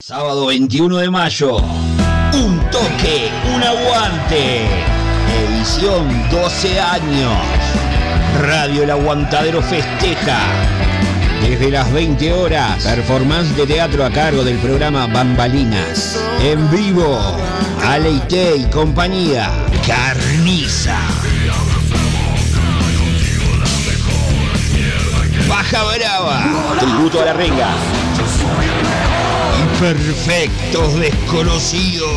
Sábado 21 de mayo. Un toque, un aguante. Edición 12 años. Radio El Aguantadero festeja. Desde las 20 horas, performance de teatro a cargo del programa Bambalinas. En vivo, Aleite y compañía. Carniza. Baja Brava. Tributo a la renga. Perfectos desconocidos.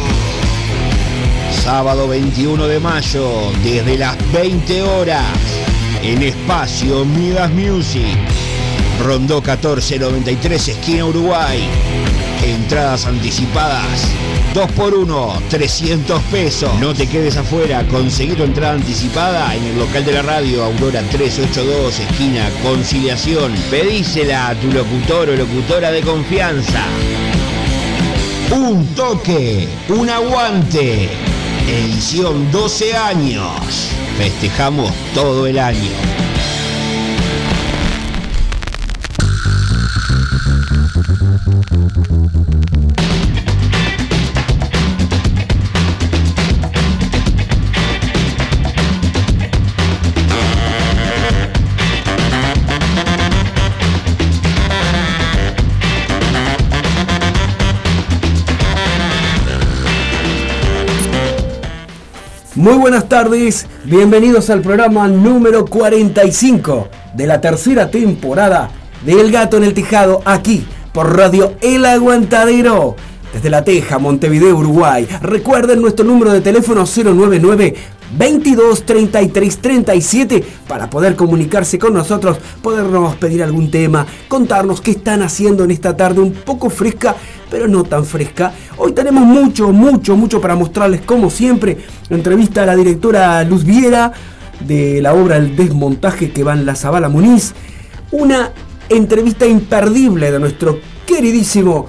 Sábado 21 de mayo, desde las 20 horas, en espacio Midas Music. Rondó 1493, esquina Uruguay. Entradas anticipadas. 2 por 1 300 pesos. No te quedes afuera, conseguí tu entrada anticipada en el local de la radio Aurora 382, esquina Conciliación. Pedísela a tu locutor o locutora de confianza. Un toque, un aguante. Edición 12 años. Festejamos todo el año. Muy buenas tardes, bienvenidos al programa número 45 de la tercera temporada de El Gato en el Tejado, aquí por Radio El Aguantadero, desde La Teja, Montevideo, Uruguay. Recuerden nuestro número de teléfono 099 22 33 37 para poder comunicarse con nosotros, podernos pedir algún tema, contarnos qué están haciendo en esta tarde un poco fresca, pero no tan fresca. Hoy tenemos mucho, mucho, mucho para mostrarles, como siempre. Entrevista a la directora Luz Viera de la obra El Desmontaje que va en la Zabala Muniz. Una entrevista imperdible de nuestro queridísimo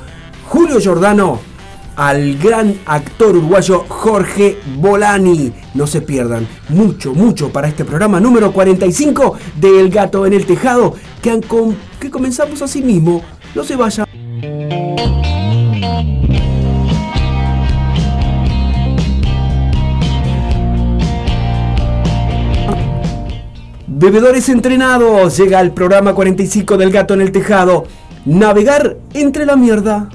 Julio Giordano al gran actor uruguayo Jorge Bolani. No se pierdan mucho, mucho para este programa número 45 de El Gato en el Tejado, que, han com- que comenzamos así mismo. No se vayan. Bebedores entrenados, llega el programa 45 del Gato en el Tejado. Navegar entre la mierda.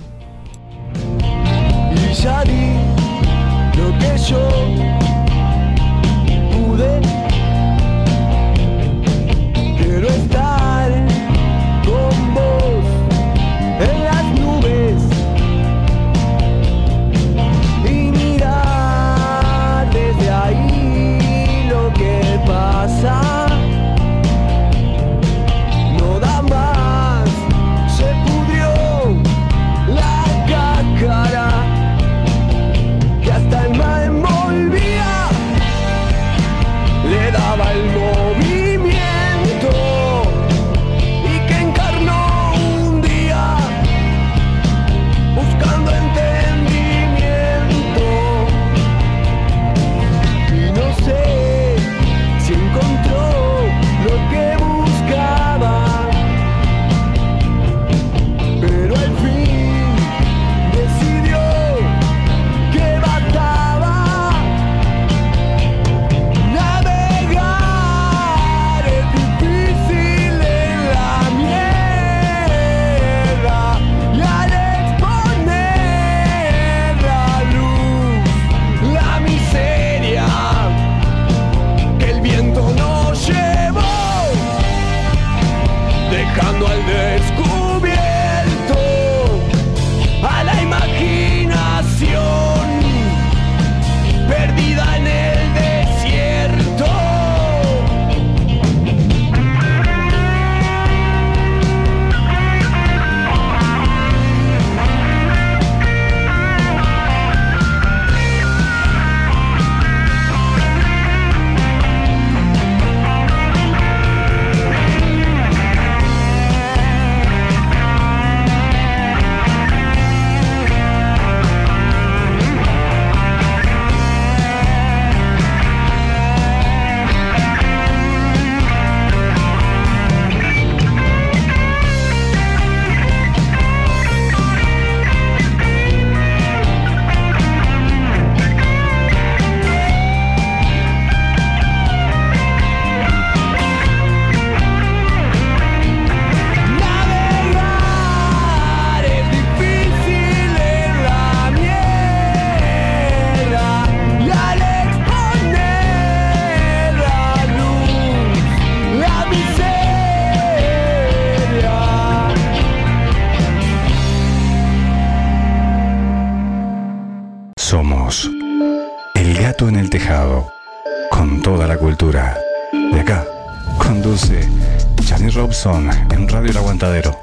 Robson en Radio El Aguantadero.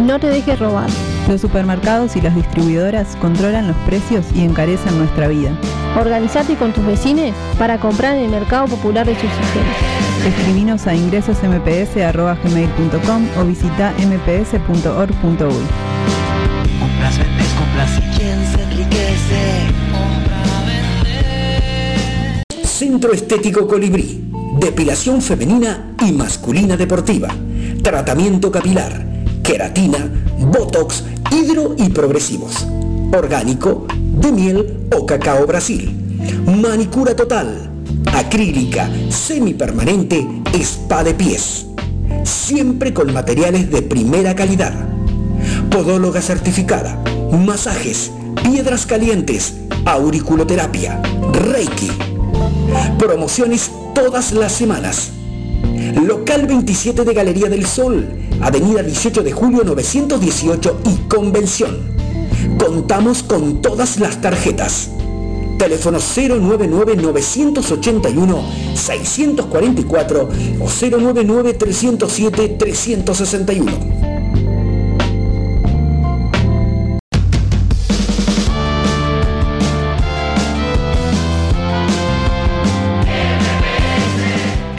No te dejes robar. Los supermercados y las distribuidoras controlan los precios y encarecen nuestra vida. Organizate con tus vecinos para comprar en el Mercado Popular de Subsistencia. Escribinos a ingresosmps.gmail.com o visita mps.org.uy. Compras, vendes, compras y quién se enriquece. Compra, vende. Centro Estético Colibrí. Depilación femenina y masculina deportiva. Tratamiento capilar. Queratina, Botox, hidro y progresivos. Orgánico, de miel o cacao Brasil. Manicura total. Acrílica, semipermanente, spa de pies. Siempre con materiales de primera calidad. Podóloga certificada. Masajes, piedras calientes, auriculoterapia, Reiki. Promociones todas las semanas. Local 27 de Galería del Sol, Avenida 18 de Julio 918 y Convención. Contamos con todas las tarjetas. Teléfono 099-981-644 o 099-307-361.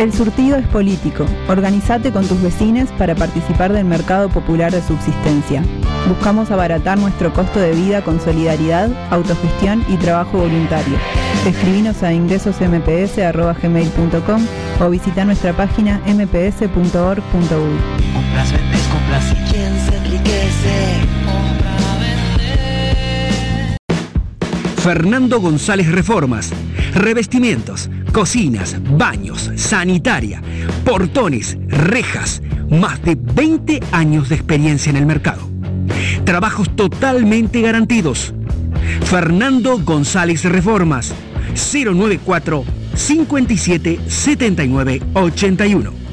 El surtido es político. Organizate con tus vecinos para participar del mercado popular de subsistencia. Buscamos abaratar nuestro costo de vida con solidaridad, autogestión y trabajo voluntario. Escribinos a ingresosmps.gmail.com o visita nuestra página mps.org.uy. Fernando González Reformas. Revestimientos, cocinas, baños, sanitaria, portones, rejas. Más de 20 años de experiencia en el mercado. Trabajos totalmente garantidos. Fernando González Reformas. 094 57 79 81.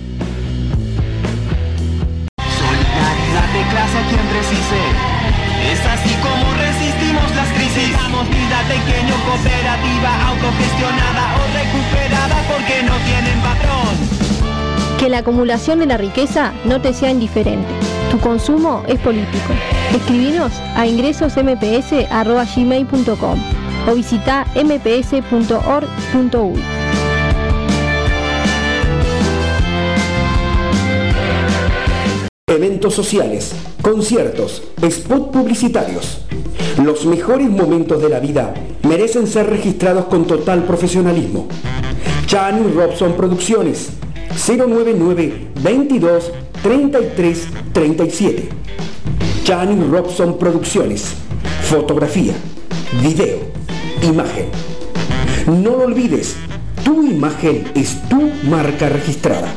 La acumulación de la riqueza no te sea indiferente. Tu consumo es político. Escribinos a ingresosmps.gmail.com o visita mps.org.uy. Eventos sociales, conciertos, spot publicitarios. Los mejores momentos de la vida merecen ser registrados con total profesionalismo. Chan Robson Producciones 099 22 33 37. Chan Robson Producciones. Fotografía, video, imagen. No lo olvides, tu imagen es tu marca registrada.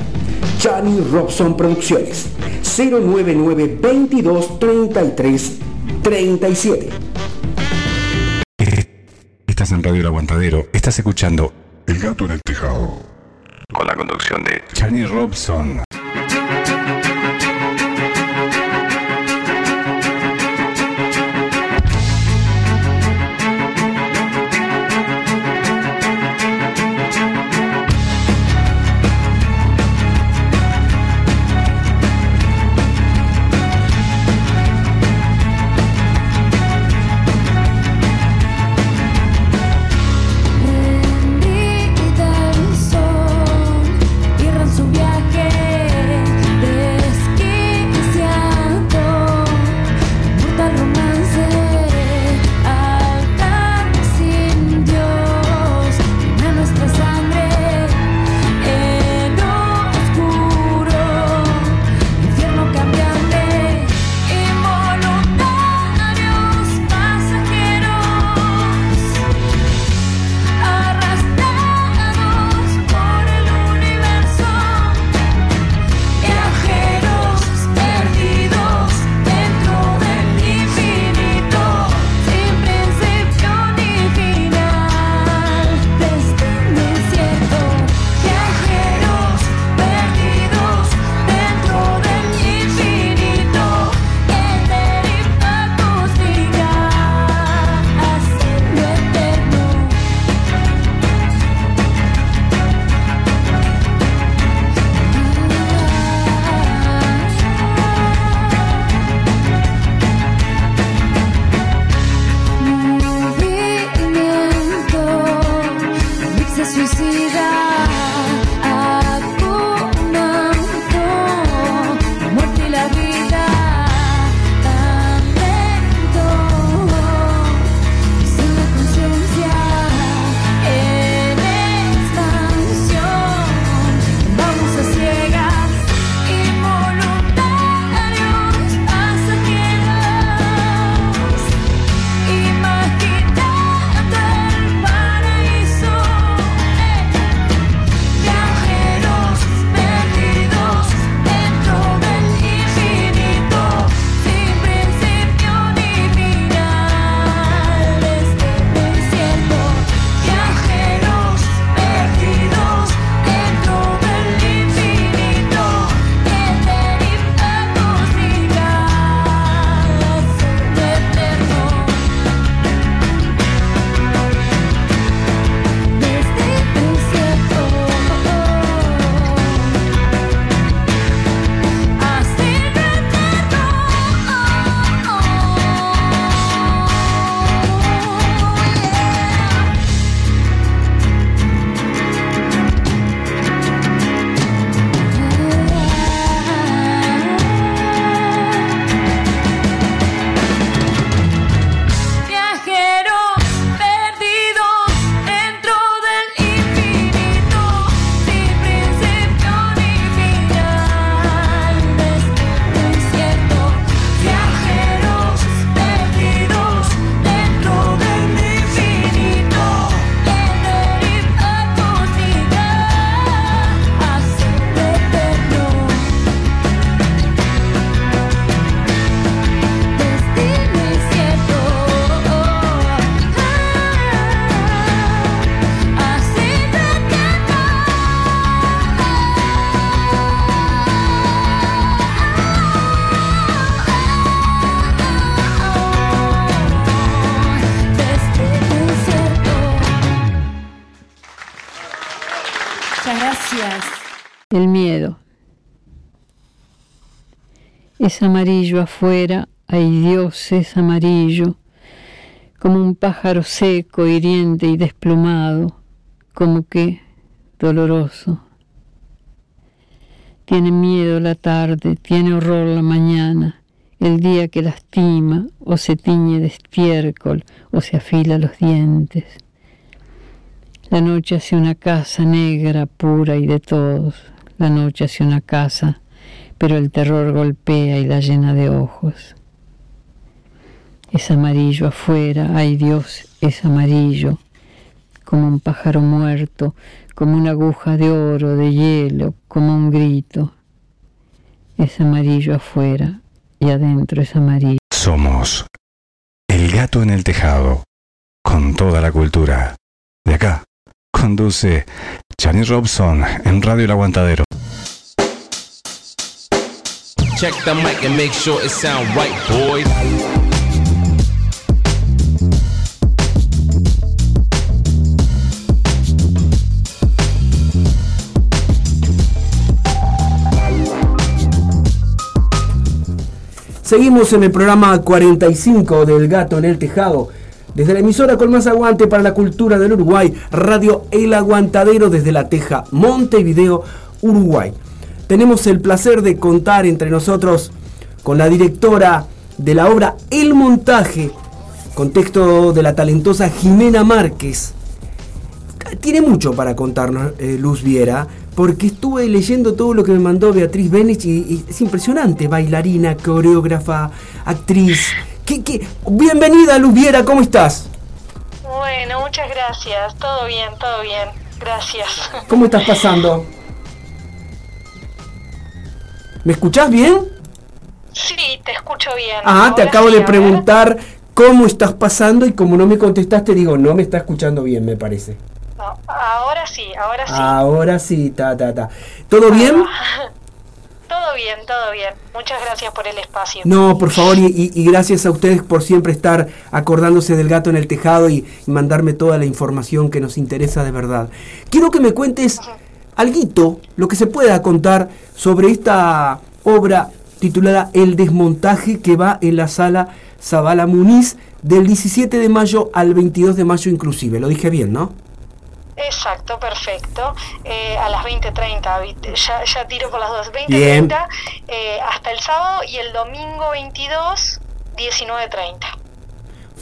Chani Robson Producciones 099 22 33 37. Estás en Radio El Aguantadero. Estás escuchando El Gato en el Tejado. Con la conducción de Chani Robson. Es amarillo afuera, ay Dios, es amarillo, como un pájaro seco, hiriente y desplumado, como que doloroso. Tiene miedo la tarde, tiene horror la mañana, el día que lastima o se tiñe de estiércol o se afila los dientes. La noche hace una casa negra, pura y de todos. La noche hace una casa, pero el terror golpea y la llena de ojos. Es amarillo afuera, ay Dios, es amarillo, como un pájaro muerto, como una aguja de oro, de hielo, como un grito. Es amarillo afuera y adentro es amarillo. Somos El Gato en el Tejado, con toda la cultura. De acá, conduce Chani Robson en Radio El Aguantadero. Check the mic and make sure it sound right, boys. Seguimos en el programa 45 del Gato en el Tejado. Desde la emisora con más aguante para la cultura del Uruguay, Radio El Aguantadero desde la Teja, Montevideo, Uruguay. Tenemos el placer de contar entre nosotros con la directora de la obra El Montaje, contexto de la talentosa Jimena Márquez. Tiene mucho para contarnos eh, Luz Viera, porque estuve leyendo todo lo que me mandó Beatriz Benich y, y es impresionante, bailarina, coreógrafa, actriz. ¿Qué, qué? Bienvenida Luz Viera, ¿cómo estás? Bueno, muchas gracias. Todo bien, todo bien. Gracias. ¿Cómo estás pasando? ¿Me escuchás bien? Sí, te escucho bien. Ah, te acabo sí, de preguntar cómo estás pasando y como no me contestaste digo, no me está escuchando bien, me parece. No, ahora sí, ahora sí. Ahora sí, ta, ta, ta. ¿Todo bien? Todo bien, todo bien. Muchas gracias por el espacio. No, por favor, y, y- y gracias a ustedes por siempre estar acordándose del gato en el tejado y, y mandarme toda la información que nos interesa de verdad. Quiero que me cuentes alguito, lo que se pueda contar sobre esta obra titulada El desmontaje que va en la sala Zabala Muniz del 17 de mayo al 22 de mayo inclusive. Lo dije bien, ¿no? Exacto, perfecto. Eh, a las 20.30, ¿viste? ya, ya tiro por las dos. 20.30 Bien. eh, hasta el sábado y el domingo 22, 19.30.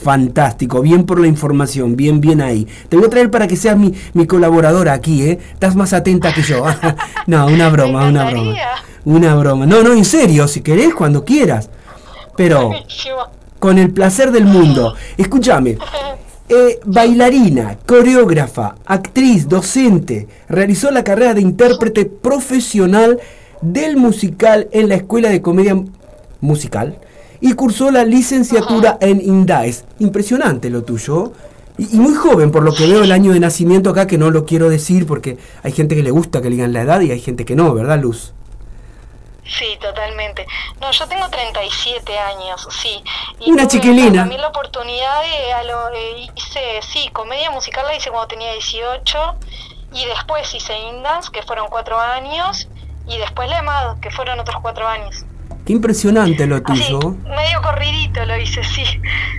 Fantástico, bien por la información, bien, bien ahí. Te voy a traer para que seas mi, mi colaboradora aquí, ¿eh? Estás más atenta que yo. no, una broma, una broma. Una broma. No, no, en serio, si querés, cuando quieras. Pero con el placer del mundo. Escúchame. eh, bailarina, coreógrafa, actriz, docente, realizó la carrera de intérprete profesional del musical en la Escuela de Comedia Musical y cursó la licenciatura en INDAES. Impresionante lo tuyo. Y, y muy joven, por lo que veo el año de nacimiento acá, que no lo quiero decir porque hay gente que le gusta que le digan la edad y hay gente que no, ¿verdad, Luz? Sí, totalmente. No, yo tengo 37 años, sí. Una tuve chiquilina. También la oportunidad de, a lo, eh, hice, sí, comedia musical la hice cuando tenía 18 y después hice Indans, que fueron cuatro años, y después la EMAD, que fueron otros cuatro años. Qué impresionante lo Así, tuyo. medio corridito lo hice, sí.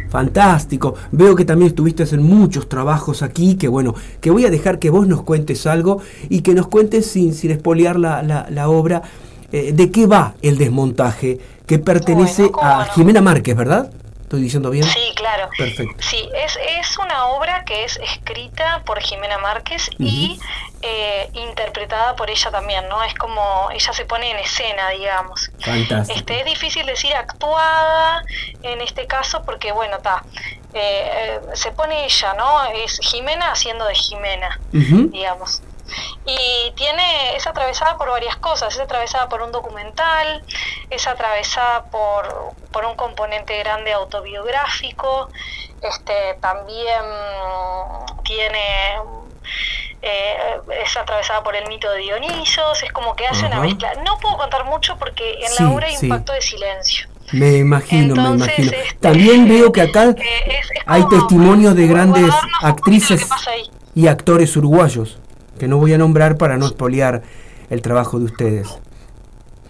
Fantástico. Veo que también estuviste en muchos trabajos aquí, que bueno, que voy a dejar que vos nos cuentes algo y que nos cuentes sin, sin espolear la, la- la obra, eh, de qué va el desmontaje que pertenece a Jimena Márquez, ¿verdad? ¿Estoy diciendo bien? Sí, claro. Perfecto. Sí, es, es una obra que es escrita por Jimena Márquez y eh, interpretada por ella también, ¿no? Es como ella se pone en escena, digamos. Fantástico. Este, es difícil decir actuada en este caso porque, bueno, está. se pone ella, ¿no? Es Jimena haciendo de Jimena, digamos. Y tiene, es atravesada por varias cosas, es atravesada por un documental, es atravesada por, por un componente grande autobiográfico, este también tiene eh, es atravesada por el mito de Dionisos, es como que hace una mezcla. No puedo contar mucho porque en Sí, la obra hay sí. un pacto de silencio. Me imagino, me imagino. este, También veo que acá eh, es- es hay testimonios de grandes actrices y actores uruguayos. Que no voy a nombrar para no expoliar el trabajo de ustedes.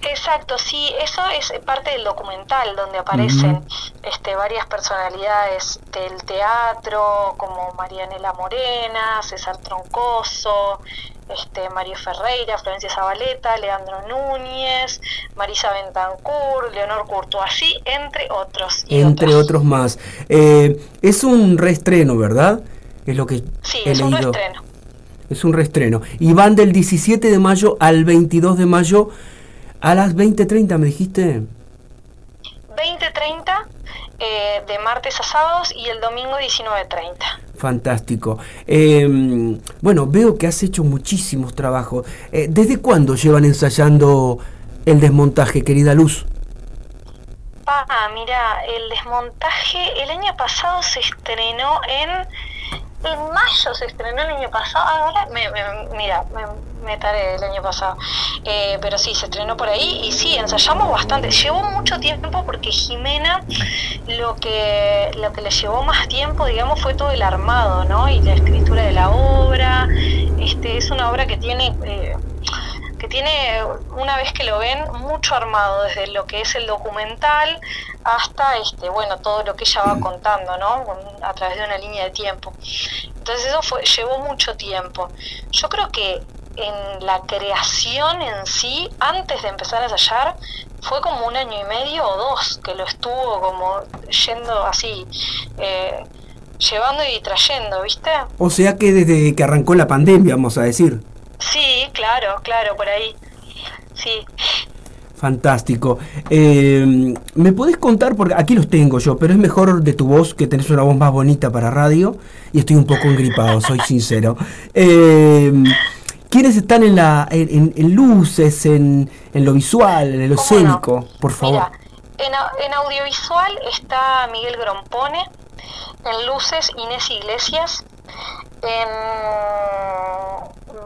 Exacto, sí, eso es parte del documental donde aparecen este, varias personalidades del teatro, como Marianela Morena, César Troncoso, este, Mario Ferreira, Florencia Zabaleta, Leandro Núñez, Marisa Bentancur, Leonor Courtoisí, entre otros. y Entre otros más. Eh, es un reestreno, ¿verdad? Es lo que Sí, he es un reestreno. Es un reestreno. Y van del 17 de mayo al 22 de mayo a las 20.30, me dijiste. 20.30 eh, de martes a sábados y el domingo 19.30. Fantástico. Eh, bueno, veo que has hecho muchísimos trabajos. Eh, ¿Desde cuándo llevan ensayando el desmontaje, querida Luz? Pa, mira, el desmontaje el año pasado se estrenó en... En mayo se estrenó el año pasado. Ahora, me, me- mira, me, me el año pasado. Eh, pero sí, se estrenó por ahí y sí, ensayamos bastante. Llevó mucho tiempo porque Jimena lo que, lo que le llevó más tiempo, digamos, fue todo el armado, ¿no? Y la escritura de la obra. Este, es una obra que tiene... eh, tiene, una vez que lo ven, mucho armado, desde lo que es el documental hasta, este bueno, todo lo que ella va contando, ¿no? A través de una línea de tiempo. Entonces eso fue, llevó mucho tiempo. Yo creo que en la creación en sí, antes de empezar a ensayar, fue como un año y medio o dos que lo estuvo como yendo así, eh, llevando y trayendo, ¿viste? O sea que desde que arrancó la pandemia, vamos a decir. Sí, claro, claro, por ahí. Sí. Fantástico. Eh, ¿Me podés contar? Porque aquí los tengo yo, pero es mejor de tu voz, que tenés una voz más bonita para radio. Y estoy un poco engripado, soy sincero. Eh, ¿Quiénes están en, la, en, en luces, en, en lo visual, en lo escénico? Por favor. En, au- en audiovisual está Miguel Grompone, en luces Inés Iglesias, en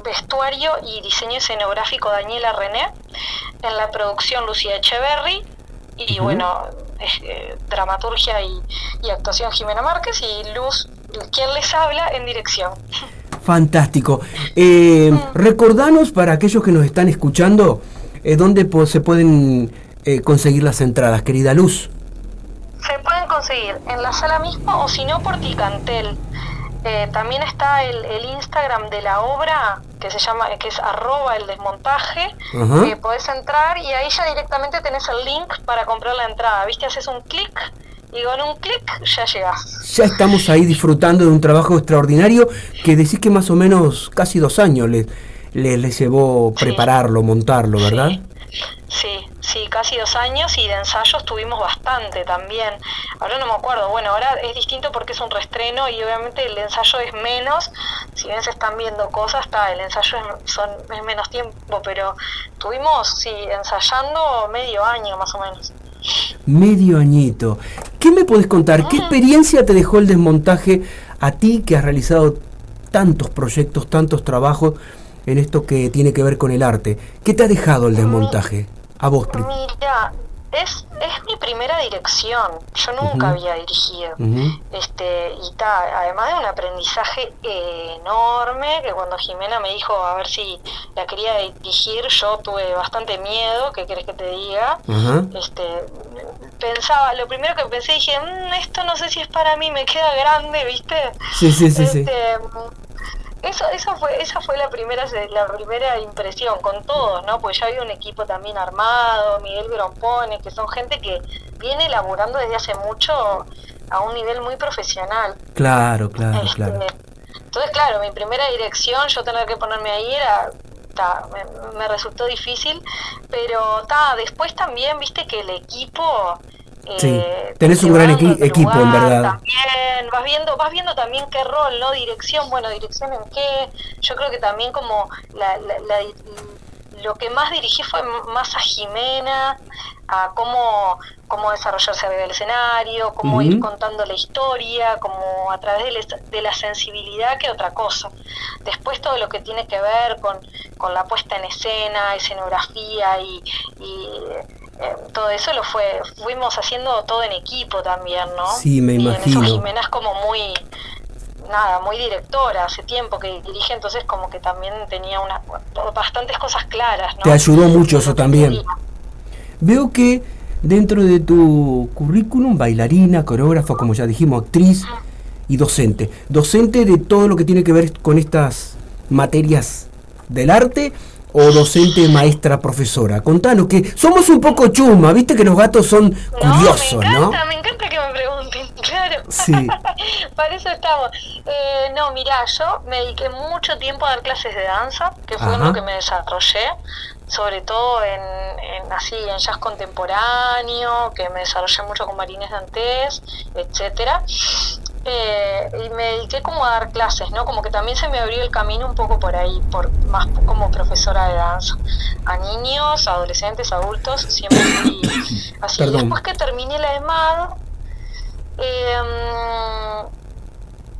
vestuario y diseño escenográfico Daniela René, en la producción Lucía Echeverry y bueno, eh, dramaturgia y, y actuación Jimena Márquez y Luz, quien les habla en dirección. Fantástico. Eh, recordanos para aquellos que nos están escuchando, eh, dónde po- se pueden eh, conseguir las entradas, querida Luz. Se pueden conseguir en la sala mismo o si no por Ticantel. Eh, también está el, el Instagram de la obra que se llama que es arroba el desmontaje. Eh, podés entrar y ahí ya directamente tenés el link para comprar la entrada. ¿Viste? Haces un clic y con un clic ya llegás. Ya estamos ahí disfrutando de un trabajo extraordinario que decís que más o menos casi dos años le, le, le llevó prepararlo, montarlo, ¿verdad? Sí, sí, casi dos años y de ensayos tuvimos bastante también. Ahora no me acuerdo, bueno, ahora es distinto porque es un reestreno y obviamente el ensayo es menos. Si bien se están viendo cosas, está, el ensayo es, son, es menos tiempo, pero tuvimos, sí, ensayando medio año más o menos. Medio añito. ¿Qué me podés contar? ¿Qué experiencia te dejó el desmontaje a ti que has realizado tantos proyectos, tantos trabajos en esto que tiene que ver con el arte? ¿Qué te ha dejado el desmontaje? A vos, Pri. Mira, es, es mi primera dirección. Yo nunca había dirigido. Este, y ta, además de un aprendizaje enorme, que cuando Jimena me dijo a ver si la quería dirigir, yo tuve bastante miedo, ¿qué querés que te diga? Este, pensaba, lo primero que pensé, dije, "Mm, esto no sé si es para mí, me queda grande, ¿viste? Sí, sí, sí, sí. Eso, eso fue, esa fue la primera, la primera impresión con todos, ¿no? Pues ya había un equipo también armado, Miguel Grompone, que son gente que viene elaborando desde hace mucho a un nivel muy profesional. Claro, claro, Este, claro. Entonces, claro, mi primera dirección, yo tener que ponerme ahí era, ta, me, me resultó difícil, pero ta, después también, viste que el equipo... Sí, eh, tenés te un gran equi- equipo, en lugar verdad. También, vas viendo, vas viendo también qué rol, ¿no? Dirección, bueno, dirección en qué. Yo creo que también como la, la- la- lo que más dirigí fue más a Jimena, a cómo, cómo desarrollarse arriba del escenario, cómo ir contando la historia, como a través de, la- de la sensibilidad que otra cosa. Después todo lo que tiene que ver con, con la puesta en escena, escenografía y, y, todo eso lo fue, fuimos haciendo todo en equipo también, ¿no? Sí, me y en imagino. eso Jimena es como muy, nada, muy directora, hace tiempo que dirige, entonces como que también tenía una, bastantes cosas claras. ¿no? Te ayudó mucho eso también. Veo que dentro de tu currículum, bailarina, coreógrafa, como ya dijimos, actriz y docente. Docente de todo lo que tiene que ver con estas materias del arte o docente, maestra, profesora. Contanos que somos un poco chuma, viste que los gatos son curiosos, me ¿no? encanta, Me encanta que me pregunten, claro. Sí. Para eso estamos. Eh, no, mira, yo me dediqué mucho tiempo a dar clases de danza, que fue en Ajá. lo que me desarrollé, sobre todo en, en así en jazz contemporáneo, que me desarrollé mucho con Marines Dantes, etcétera. Eh, y me dediqué como a dar clases, ¿no? Como que también se me abrió el camino un poco por ahí, por más como profesora de danza. A niños, adolescentes, adultos, siempre fui así. Perdón. Después que terminé la EMAD, eh,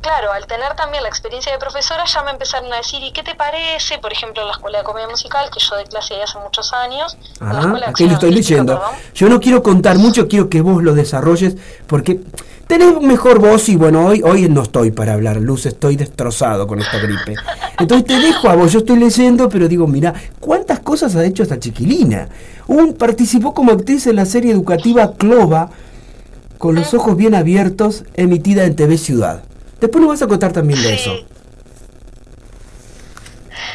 claro, al tener también la experiencia de profesora, ya me empezaron a decir, ¿y qué te parece? Por ejemplo, en la Escuela de Comedia Musical, que yo de clase ahí hace muchos años. Ajá, de aquí lo estoy leyendo. perdón. Yo no quiero contar mucho, quiero que vos lo desarrolles, porque tenés mejor voz y bueno, hoy, hoy no estoy para hablar, Luz, estoy destrozado con esta gripe. Entonces te dejo a vos, yo estoy leyendo, pero digo, mira, ¿cuántas cosas ha hecho esta chiquilina? Un, participó como actriz en la serie educativa Clova, con los ojos bien abiertos, emitida en TV Ciudad. Después nos vas a contar también de eso.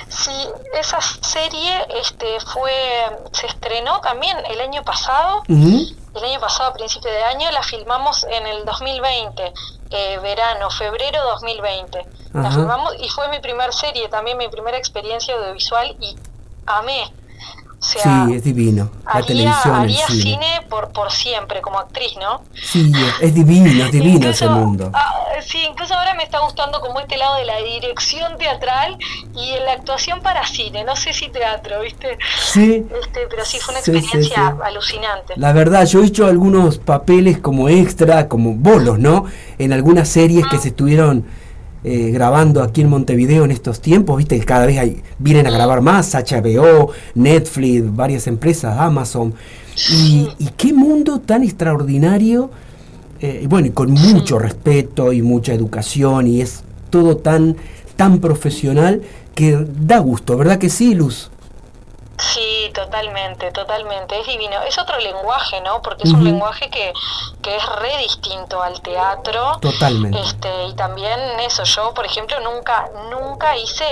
Sí, esa serie este fue se estrenó también el año pasado. El año pasado, a principio de año, la filmamos en el 2020, eh, verano, febrero 2020. La filmamos y fue mi primer serie, también mi primera experiencia audiovisual y amé. O sea, sí, es divino. La haría, televisión, el haría cine. cine por, por siempre, como actriz, ¿no? Sí, es, divino, es divino ese mundo. Ah, sí, incluso ahora me está gustando como este lado de la dirección teatral y de la actuación para cine, no sé si teatro, ¿viste? Sí. Este, pero sí, fue una Sí, sí, experiencia sí. alucinante. La verdad, yo he hecho algunos papeles como extra, como bolos, ¿no? En algunas series que se estuvieron eh, grabando aquí en Montevideo en estos tiempos, viste, que cada vez hay, vienen a grabar más, HBO, Netflix, varias empresas, Amazon. Y, y qué mundo tan extraordinario, eh, y bueno, y con mucho respeto y mucha educación, y es todo tan, tan profesional que da gusto, ¿verdad que sí, Luz? Sí, totalmente, totalmente. Es divino. Es otro lenguaje, ¿no? Porque es un lenguaje que, que es re distinto al teatro. Totalmente. Este, y también eso, yo, por ejemplo, nunca, nunca hice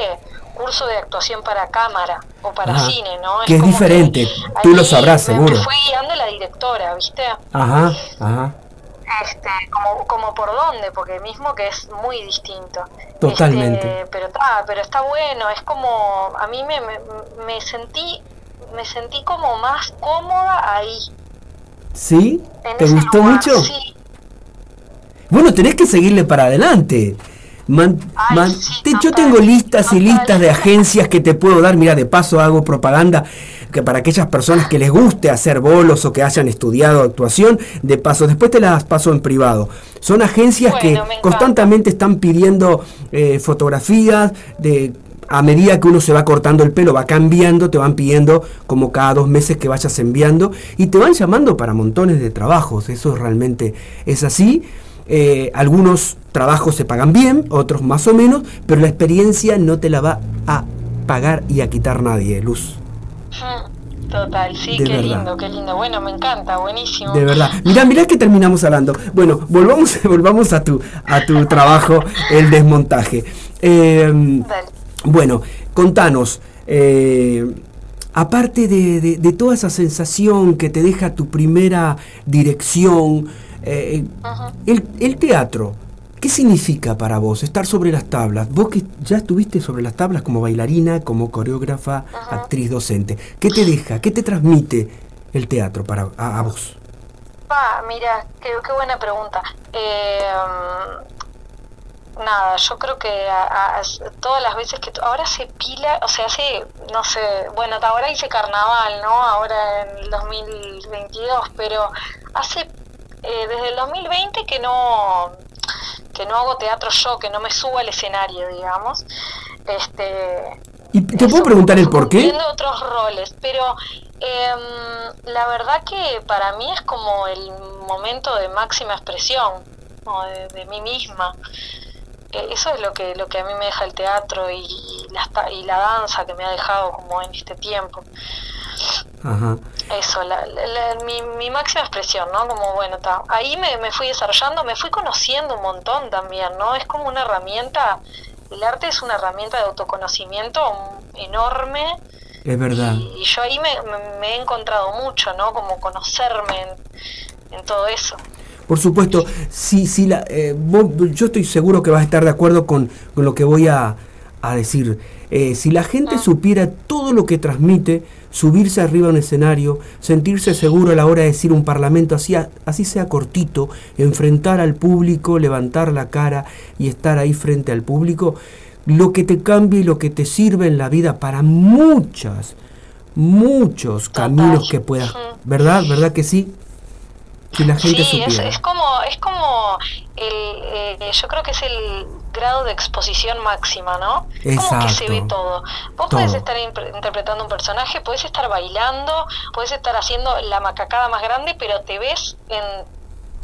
curso de actuación para cámara o para Ajá. cine, ¿no? Que es diferente, tú lo sabrás, me- seguro. Me fue guiando la directora, ¿viste? Ajá, ajá. Este, como, como por dónde, porque mismo que es muy distinto. Totalmente. Este, pero está, pero está bueno, es como, a mí me, me, me sentí, me sentí como más cómoda ahí. ¿Sí? En ¿Te gustó lugar, mucho? Sí, Bueno, tenés que seguirle para adelante. Man- man- te- yo tengo listas y listas de agencias que te puedo dar. Mira, de paso hago propaganda que para aquellas personas que les guste hacer bolos o que hayan estudiado actuación, de paso, después te las paso en privado. Son agencias que constantemente están pidiendo eh, fotografías de a medida que uno se va cortando el pelo, va cambiando, te van pidiendo como cada dos meses que vayas enviando y te van llamando para montones de trabajos. Eso realmente es así. Eh, algunos trabajos se pagan bien, otros más o menos, pero la experiencia no te la va a pagar y a quitar nadie, Luz. Total, sí, De qué verdad. lindo, qué lindo. Bueno, me encanta, buenísimo. De verdad. Mirá, mirá que terminamos hablando. Bueno, volvamos, volvamos a tu, a tu trabajo, el desmontaje. Eh, bueno, contanos, eh, aparte de, de- de toda esa sensación que te deja tu primera dirección, eh, el, el teatro, ¿qué significa para vos estar sobre las tablas? Vos que ya estuviste sobre las tablas como bailarina, como coreógrafa, actriz, docente, ¿qué te deja, qué te transmite el teatro para a, a vos? Ah, mira, qué, qué buena pregunta. Eh, mm, nada, yo creo que a- a- todas las veces que... Ahora se pila, o sea, hace, no sé, bueno, ahora hice carnaval, ¿no? Ahora en el 2022, pero hace eh, desde el 2020 que no que no hago teatro yo, que no me subo al escenario, digamos. Este, ¿Y te puedo preguntar el por qué? cumpliendo otros roles, pero em, la verdad que para mí es como el momento de máxima expresión ¿no? de, de mí misma. Eso es lo que lo que a mí me deja el teatro y, y la, y la danza que me ha dejado como en este tiempo. Ajá. Eso, la, mi, mi máxima expresión, ¿no? Como, bueno, ta, ahí me, me fui desarrollando, me fui conociendo un montón también, ¿no? Es como una herramienta, el arte es una herramienta de autoconocimiento enorme Es verdad. y yo ahí me, me- me he encontrado mucho, ¿no? Como conocerme en, en todo eso. Por supuesto, si, si la, eh, vos- yo estoy seguro que vas a estar de acuerdo con, con lo que voy a, a decir. Eh, si la gente supiera todo lo que transmite, subirse arriba a un escenario, sentirse seguro a la hora de decir un parlamento, así, así sea cortito, enfrentar al público, levantar la cara y estar ahí frente al público, lo que te cambia y lo que te sirve en la vida para muchas, muchos caminos que puedas. ¿Verdad? ¿Verdad que sí? Si la gente Sí, es, es como, es como el, eh, yo creo que es el grado de exposición máxima, ¿no? Como que se ve Exacto. todo. Vos podés Todo. estar interpretando un personaje, podés estar bailando, podés estar haciendo la macacada más grande, pero te ves en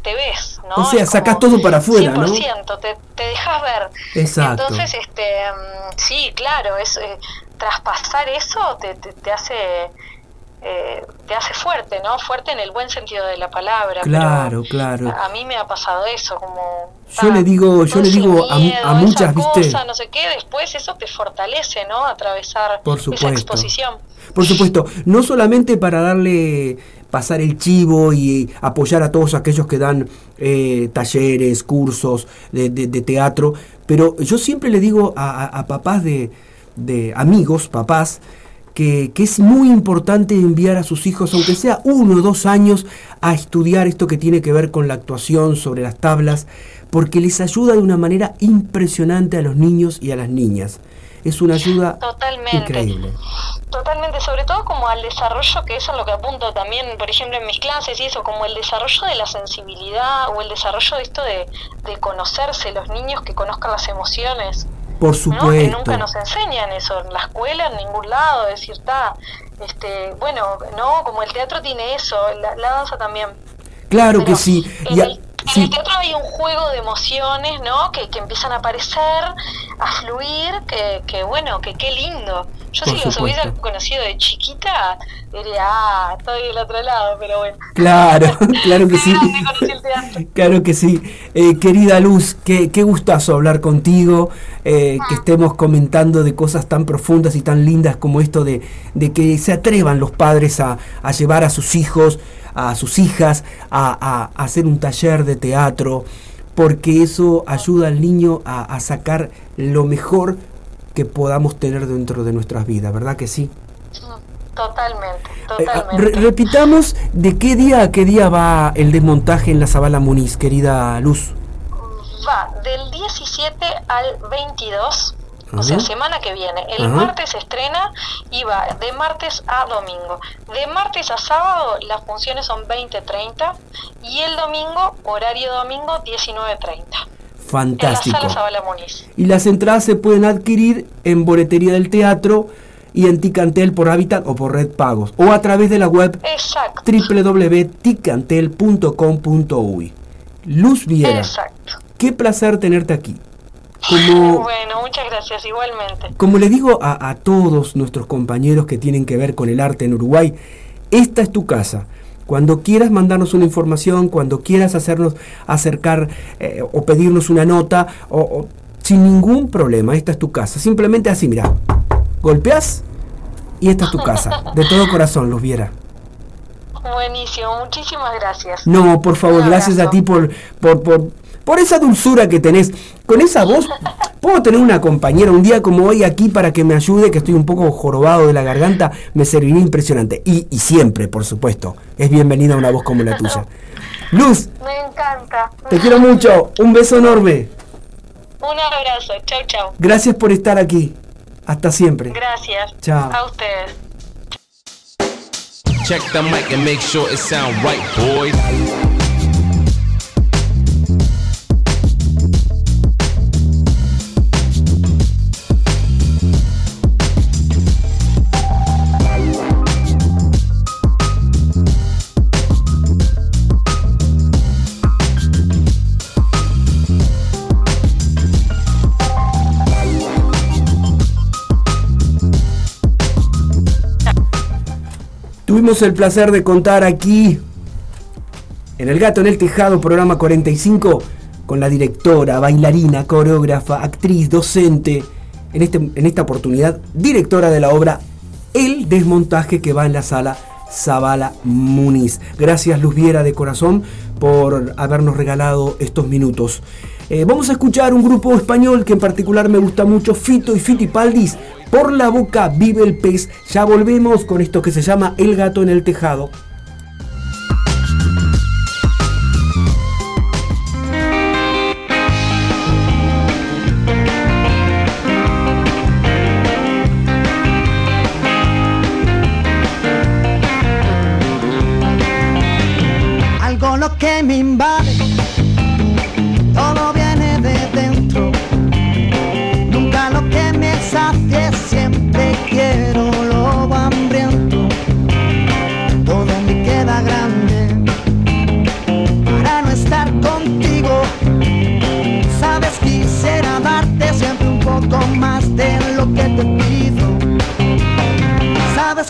te ves, ¿no? O sea, como todo para afuera, ¿no? 100%, te, te dejas ver. Exacto. Entonces, este, mm, sí, claro, es eh, traspasar eso te, te, te hace eh, te hace fuerte, ¿no? Fuerte en el buen sentido de la palabra. Claro, claro. a mí me ha pasado eso, como Yo le digo, yo le digo a, mu- miedo, a muchas, esa ¿viste? cosa, no sé qué, después eso te fortalece, ¿no? Atravesar Por esa supuesto. exposición. Por supuesto, no solamente para darle pasar el chivo y apoyar a todos aquellos que dan eh, talleres, cursos de, de- de teatro, pero yo siempre le digo a, a- a papás de, de amigos, papás, que, que es muy importante enviar a sus hijos, aunque sea uno o dos años, a estudiar esto que tiene que ver con la actuación sobre las tablas, porque les ayuda de una manera impresionante a los niños y a las niñas. Es una ayuda Totalmente. increíble. Totalmente, sobre todo como al desarrollo, que eso es lo que apunto también, por ejemplo, en mis clases y eso, como el desarrollo de la sensibilidad o el desarrollo de esto de, de conocerse, los niños que conozcan las emociones. Por ¿no? Que supuesto. nunca nos enseñan eso, en la escuela, en ningún lado, es decir, está, este, bueno, no, como el teatro tiene eso, la, la danza también. Claro que sí. Y a- en el teatro hay un juego de emociones, ¿no? Que, que empiezan a aparecer, a fluir, que, que bueno, que qué lindo. Yo Por si los hubiera conocido de chiquita, diría, ah, estoy del otro lado, pero bueno. Claro, claro que sí. Claro que sí. Eh, querida Luz, qué, qué gustazo hablar contigo, eh, que estemos comentando de cosas tan profundas y tan lindas como esto de, de que se atrevan los padres a, a llevar a sus hijos, a sus hijas, a, hacer un taller de teatro, porque eso ayuda al niño a, a sacar lo mejor que podamos tener dentro de nuestras vidas, ¿verdad que sí? Totalmente, Eh, ah, totalmente. re- repitamos de qué día a qué día va el desmontaje en la Zabala Muniz, querida Luz. Va del 17 al 22, o sea, semana que viene. El martes se estrena y va de martes a domingo. De martes a sábado las funciones son 20.30 y el domingo, horario domingo, 19.30. Fantástico. En la sala Zabala Muniz. Y las entradas se pueden adquirir en boletería del teatro y en Ticantel por Habitat o por Red Pagos o a través de la web www.ticantel.com.uy. Luz Viera, Exacto. qué placer tenerte aquí. Como, Bueno, muchas gracias, igualmente. Como le digo a, a todos nuestros compañeros que tienen que ver con el arte en Uruguay, esta es tu casa. Cuando quieras mandarnos una información, cuando quieras hacernos acercar eh, o pedirnos una nota, o, o- sin ningún problema, esta es tu casa. Simplemente así, mira, golpeas y esta es tu casa. De todo corazón, Luz Viera. Buenísimo, muchísimas gracias. No, por favor, gracias a ti por, por, por, por esa dulzura que tenés. Con esa voz, puedo tener una compañera un día como hoy aquí para que me ayude, que estoy un poco jorobado de la garganta, me serviría impresionante. Y, y siempre, por supuesto, es bienvenida una voz como la tuya. Luz, Me encanta. te quiero mucho, un beso enorme. Un abrazo, chau, chau. Gracias por estar aquí. Hasta siempre. Gracias. Chao. A ustedes. Check the mic and make sure it sound right, boys. Tenemos el placer de contar aquí en El Gato en el Tejado, programa 45, con la directora, bailarina, coreógrafa, actriz, docente, en, este, en esta oportunidad, directora de la obra El Desmontaje que va en la sala Zabala Muniz. Gracias Luz Viera de corazón por habernos regalado estos minutos. Eh, vamos a escuchar un grupo español que en particular me gusta mucho, Fito y Fitipaldis. Por la boca vive el pez. Ya volvemos con esto que se llama El gato en el tejado.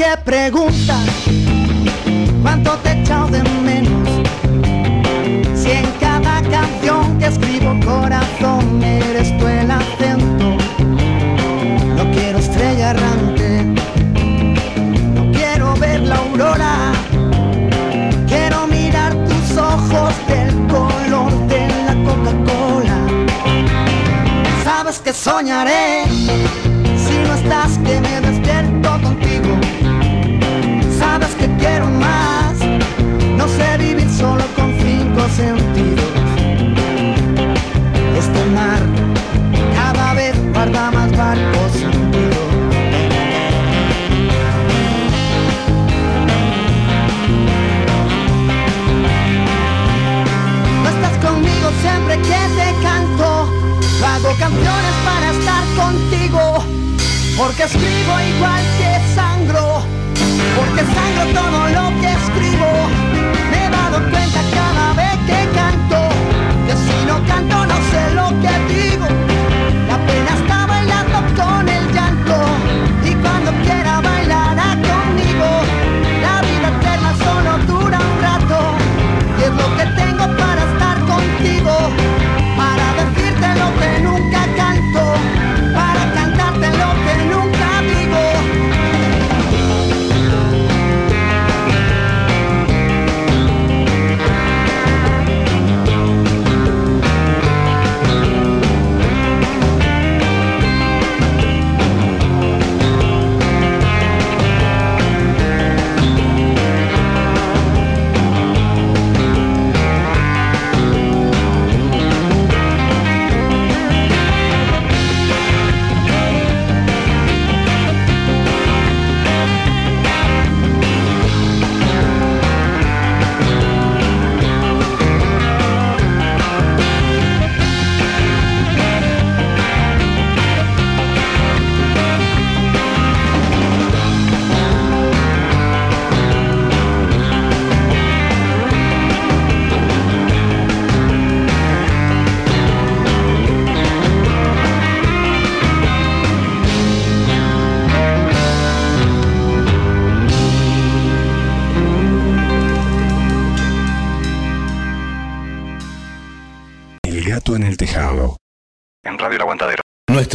Qué preguntas cuánto te he de menos. Si en cada canción que escribo corazón eres tú el acento. No quiero estrella errante, no quiero ver la aurora. Quiero mirar tus ojos del color de la Coca-Cola. Sabes que soñaré solo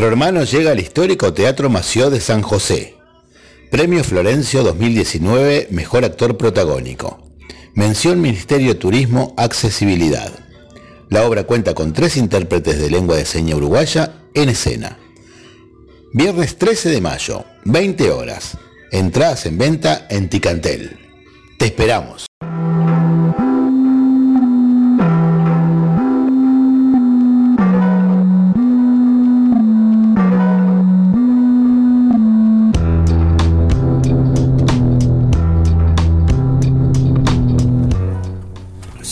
Nuestro hermano llega al histórico Teatro Mació de San José. Premio Florencio 2019, Mejor Actor Protagónico. Mención Ministerio de Turismo, Accesibilidad. La obra cuenta con tres intérpretes de lengua de seña uruguaya en escena. Viernes 13 de mayo, 20 horas. Entradas en venta en Ticantel. Te esperamos.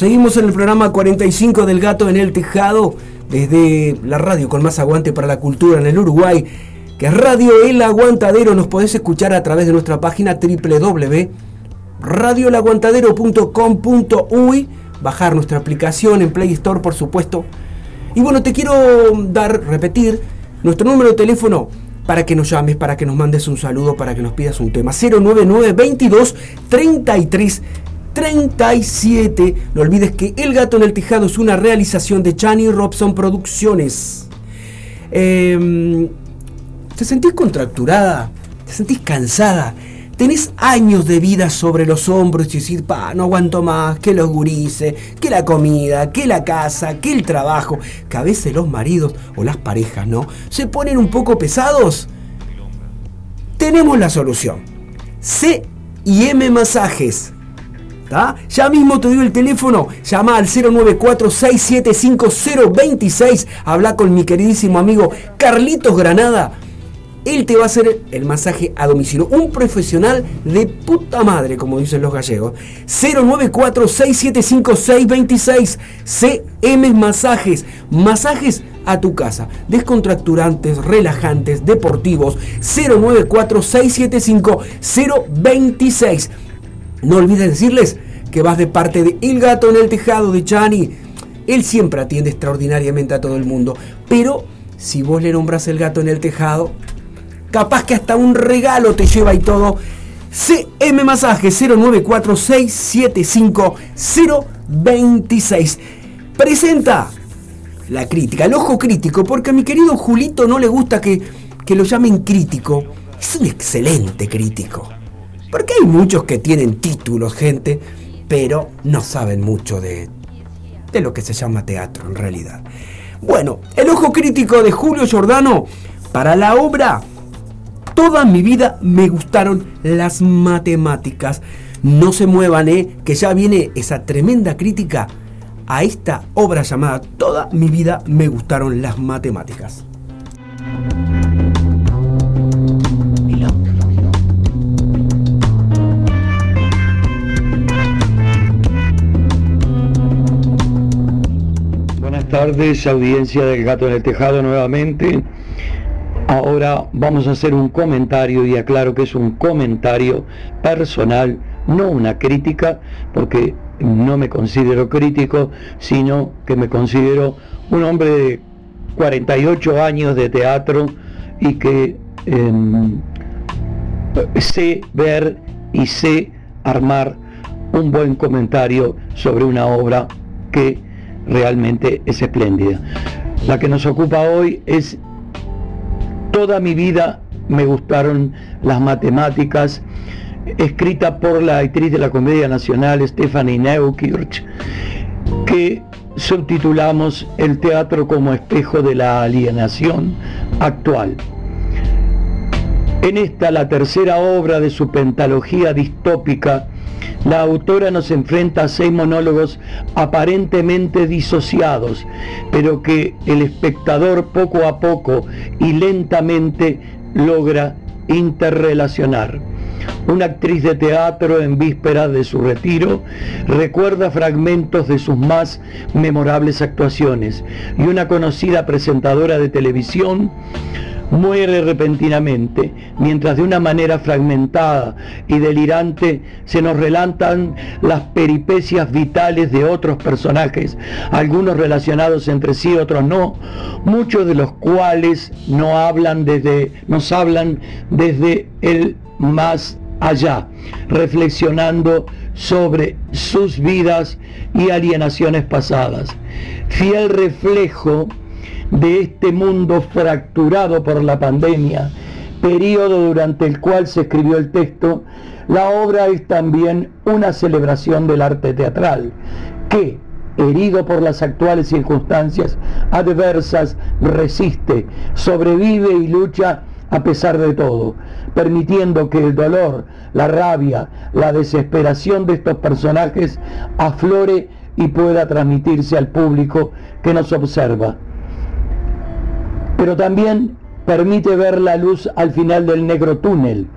Seguimos en el programa 45 del Gato en el Tejado, desde la radio con más aguante para la cultura en el Uruguay, que es Radio El Aguantadero. Nos podés escuchar a través de nuestra página www.radioelaguantadero.com.uy, bajar nuestra aplicación en Play Store, por supuesto. Y bueno, te quiero dar, repetir, nuestro número de teléfono para que nos llames, para que nos mandes un saludo, para que nos pidas un tema. 099 22 33 37. No olvides que El Gato en el Tejado es una realización de Chani Robson Producciones. Em, ¿Te sentís contracturada? ¿Te sentís cansada? Tenés años de vida sobre los hombros y decir, pa, no aguanto más, que los gurises, que la comida, que la casa, que el trabajo, que a veces los maridos o las parejas, ¿no? Se ponen un poco pesados. Tenemos la solución. C y M Masajes ya mismo te doy el teléfono, llama al 094-675-026, habla con mi queridísimo amigo Carlitos Granada. Él te va a hacer el masaje a domicilio. Un profesional de puta madre, como dicen los gallegos. 094-675-626. CM Masajes. Masajes a tu casa. Descontracturantes, relajantes, deportivos. 094-675-026. No olvides decirles que vas de parte de El Gato en el Tejado de Chani. Él siempre atiende extraordinariamente a todo el mundo. Pero si vos le nombras el gato en el tejado, capaz que hasta un regalo te lleva y todo. CM Masaje 094-675-026. Presenta la crítica, el ojo crítico, porque a mi querido Julito no le gusta que, que lo llamen crítico. Es un excelente crítico. Porque hay muchos que tienen títulos, gente, pero no saben mucho de, de lo que se llama teatro en realidad. Bueno, el ojo crítico de Julio Giordano para la obra Toda mi vida me gustaron las matemáticas. No se muevan, ¿eh? que ya viene esa tremenda crítica a esta obra llamada Toda mi vida me gustaron las matemáticas. Tardes, audiencia del Gato en el Tejado nuevamente. Ahora vamos a hacer un comentario y aclaro que es un comentario personal, no una crítica, porque no me considero crítico, sino que me considero un hombre de 48 años de teatro y que em, sé ver y sé armar un buen comentario sobre una obra que realmente es espléndida. La que nos ocupa hoy es Toda mi vida me gustaron las matemáticas, escrita por la actriz de la Comedia Nacional Stephanie Neukirch, que subtitulamos El teatro como espejo de la alienación actual. En esta, la tercera obra de su pentalogía distópica, la autora nos enfrenta a seis monólogos aparentemente disociados, pero que el espectador poco a poco y lentamente logra interrelacionar. Una actriz de teatro en vísperas de su retiro recuerda fragmentos de sus más memorables actuaciones y una conocida presentadora de televisión muere repentinamente, mientras de una manera fragmentada y delirante se nos relatan las peripecias vitales de otros personajes, algunos relacionados entre sí, otros no, muchos de los cuales no hablan desde, nos hablan desde el más allá, reflexionando sobre sus vidas y alienaciones pasadas. Fiel reflejo de este mundo fracturado por la pandemia, periodo durante el cual se escribió el texto, la obra es también una celebración del arte teatral, que, herido por las actuales circunstancias adversas, resiste, sobrevive y lucha a pesar de todo, permitiendo que el dolor, la rabia, la desesperación de estos personajes aflore y pueda transmitirse al público que nos observa. Pero también permite ver la luz al final del negro túnel,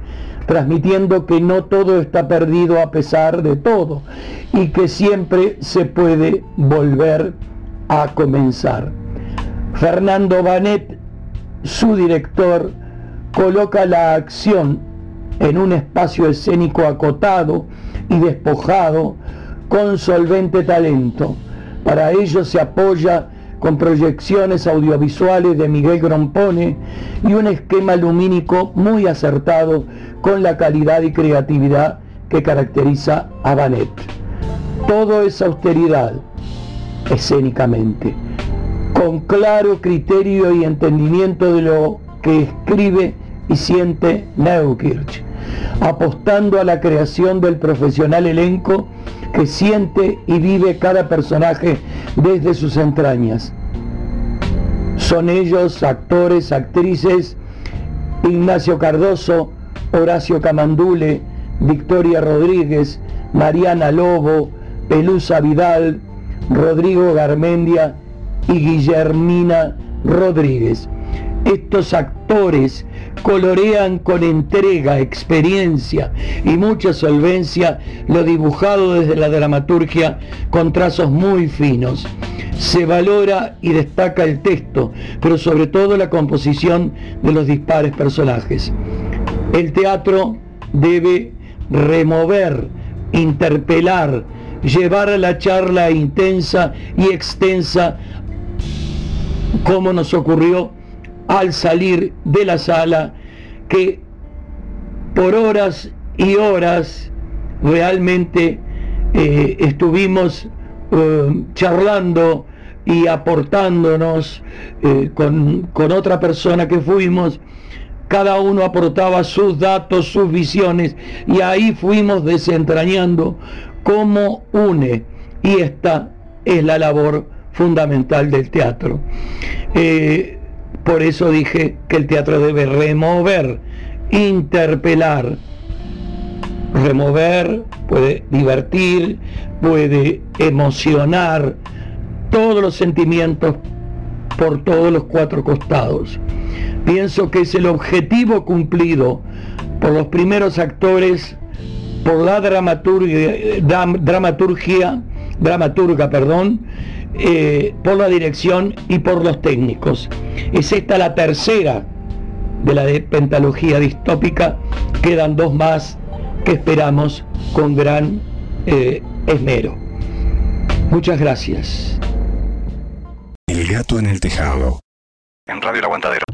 transmitiendo que no todo está perdido a pesar de todo y que siempre se puede volver a comenzar. Fernando Banet, su director, coloca la acción en un espacio escénico acotado y despojado con solvente talento. Para ello se apoya con proyecciones audiovisuales de Miguel Grompone y un esquema lumínico muy acertado con la calidad y creatividad que caracteriza a Banet. Todo es austeridad, escénicamente, con claro criterio y entendimiento de lo que escribe y siente Neukirch, apostando a la creación del profesional elenco que siente y vive cada personaje desde sus entrañas. Son ellos actores, actrices, Ignacio Cardoso, Horacio Camandule, Victoria Rodríguez, Mariana Lobo, Pelusa Vidal, Rodrigo Garmendia y Guillermina Rodríguez. Estos actores colorean con entrega, experiencia y mucha solvencia lo dibujado desde la dramaturgia con trazos muy finos. Se valora y destaca el texto, pero sobre todo la composición de los dispares personajes. El teatro debe remover, interpelar, llevar a la charla intensa y extensa como nos ocurrió al salir de la sala que por horas y horas realmente eh, estuvimos eh, charlando y aportándonos eh, con, con otra persona que fuimos cada uno aportaba sus datos, sus visiones, y ahí fuimos desentrañando cómo une, y esta es la labor fundamental del teatro. Por eso dije que el teatro debe remover, interpelar. Remover puede divertir, puede emocionar, todos los sentimientos por todos los cuatro costados. Pienso que es el objetivo cumplido por los primeros actores, por la dramaturgia, dramaturgia dramaturga, perdón, eh, por la dirección y por los técnicos. Es esta la tercera de la de pentalogía distópica. Quedan dos más que esperamos con gran eh, esmero. Muchas gracias. El gato en el tejado. En Radio El Aguantadero.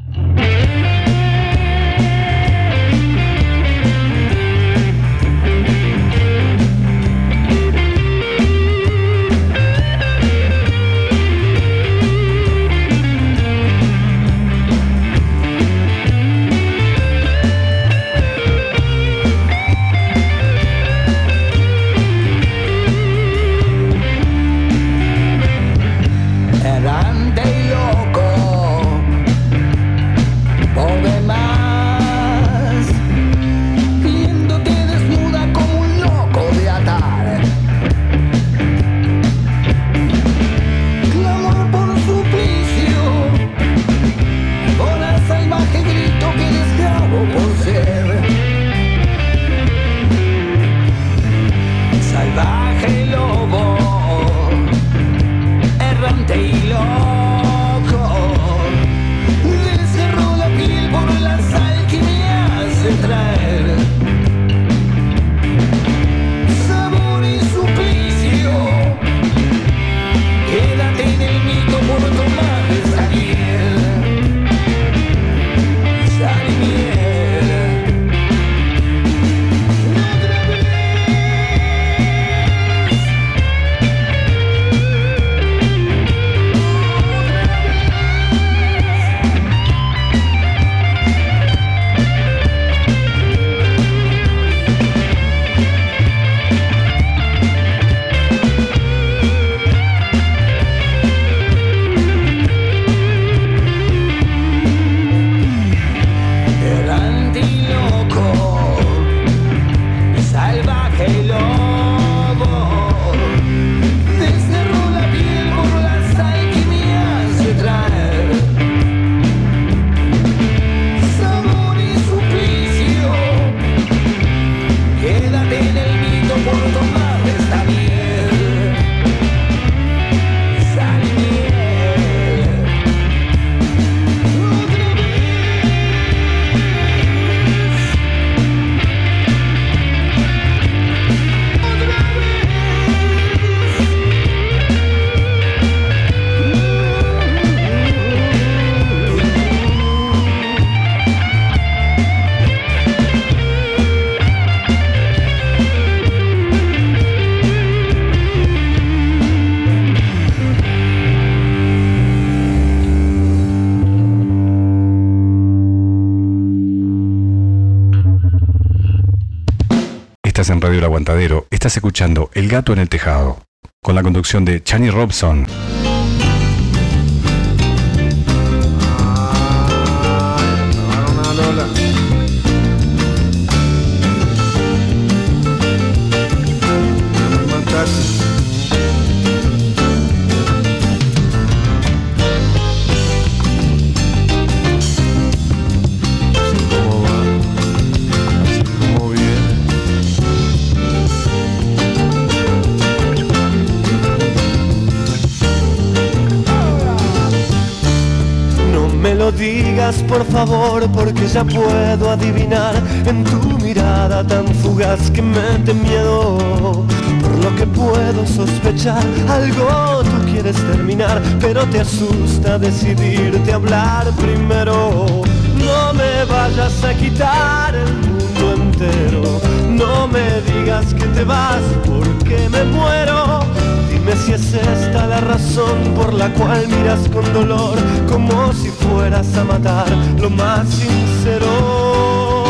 Estás escuchando El Gato en el Tejado, con la conducción de Chani Robson. puedo adivinar en tu mirada tan fugaz que mete miedo. Por lo que puedo sospechar, algo tú quieres terminar, pero te asusta decidirte hablar primero. No me vayas a quitar el mundo entero, no me digas que te vas porque me muero si es esta la razón por la cual miras con dolor como si fueras a matar lo más sincero.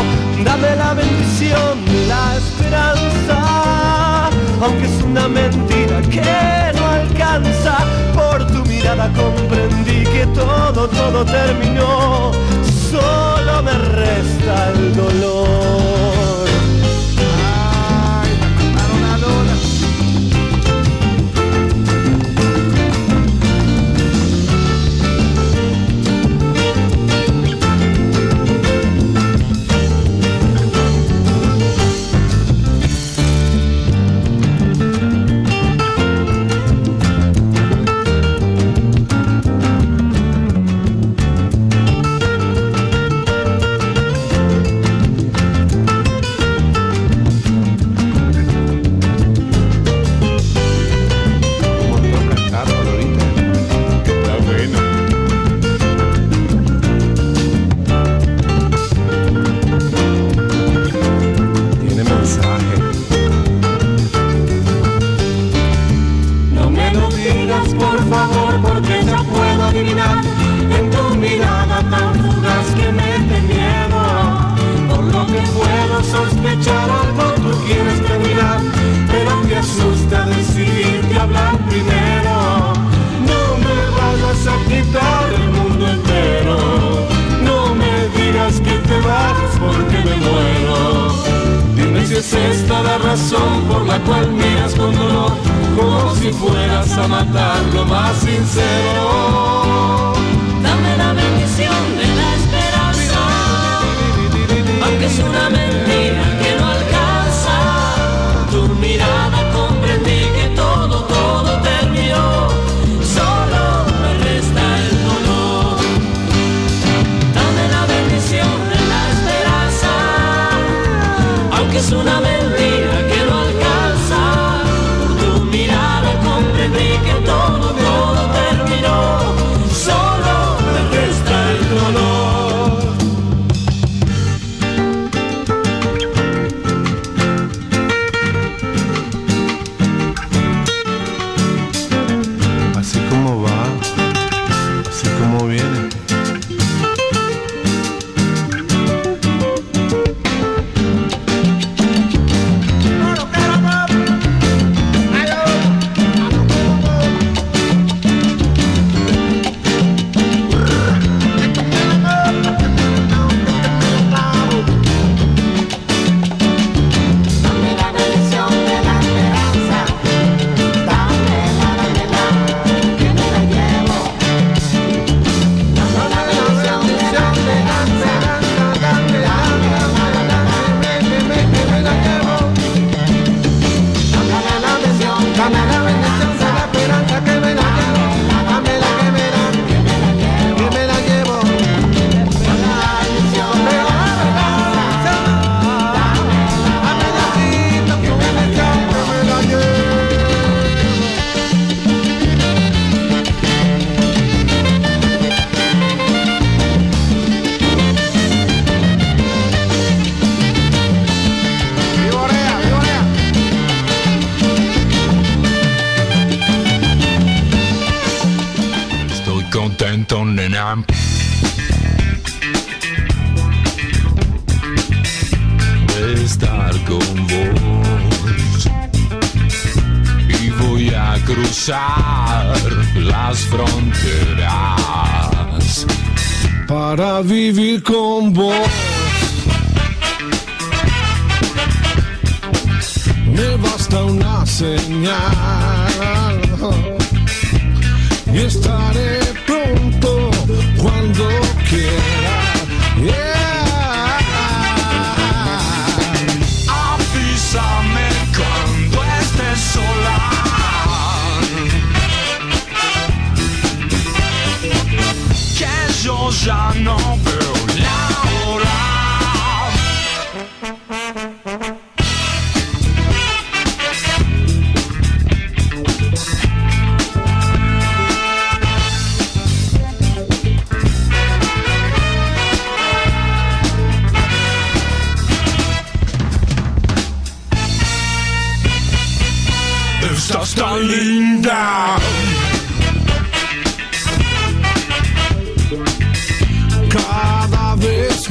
Dame la bendición la esperanza, aunque es una mentira que no alcanza. Por tu mirada comprendí que todo, todo terminó, solo me resta el dolor.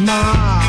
Vez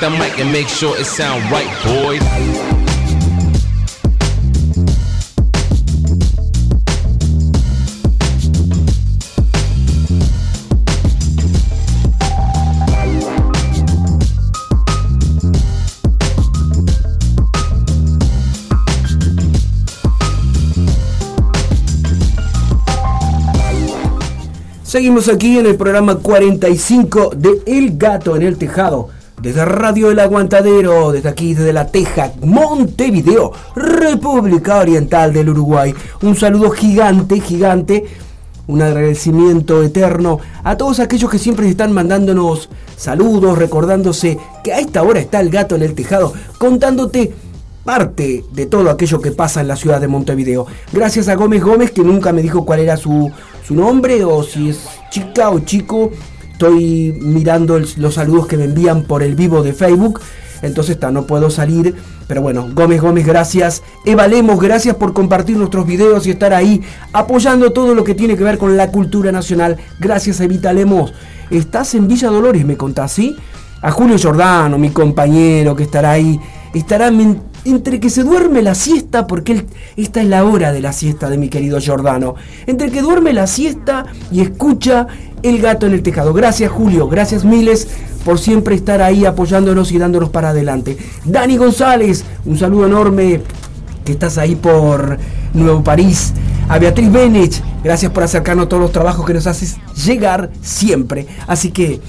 the mic and make sure it sound right, boys. Seguimos aquí en el programa 45 de El Gato en el Tejado. Desde Radio El Aguantadero, desde aquí, desde La Teja, Montevideo, República Oriental del Uruguay. Un saludo gigante, gigante. Un agradecimiento eterno a todos aquellos que siempre están mandándonos saludos, recordándose que a esta hora está el gato en el tejado, contándote parte de todo aquello que pasa en la ciudad de Montevideo. Gracias a Gómez Gómez, que nunca me dijo cuál era su, su nombre o si es chica o chico. Estoy mirando los saludos que me envían por el vivo de Facebook. Entonces está, no puedo salir. Pero bueno, Gómez Gómez, gracias. Eva Lemos, gracias por compartir nuestros videos y estar ahí apoyando todo lo que tiene que ver con la cultura nacional. Gracias, Evita Lemos. Estás en Villa Dolores, me contás, ¿sí? A Julio Giordano, mi compañero que estará ahí. Estará entre que se duerme la siesta, porque esta es la hora de la siesta de mi querido Giordano. Entre que duerme la siesta y escucha el gato en el tejado. Gracias Julio, gracias miles por siempre estar ahí apoyándonos y dándonos para adelante. Dani González, un saludo enorme que estás ahí por Nuevo París. A Beatriz Benech, gracias por acercarnos todos los trabajos que nos haces llegar siempre. Así que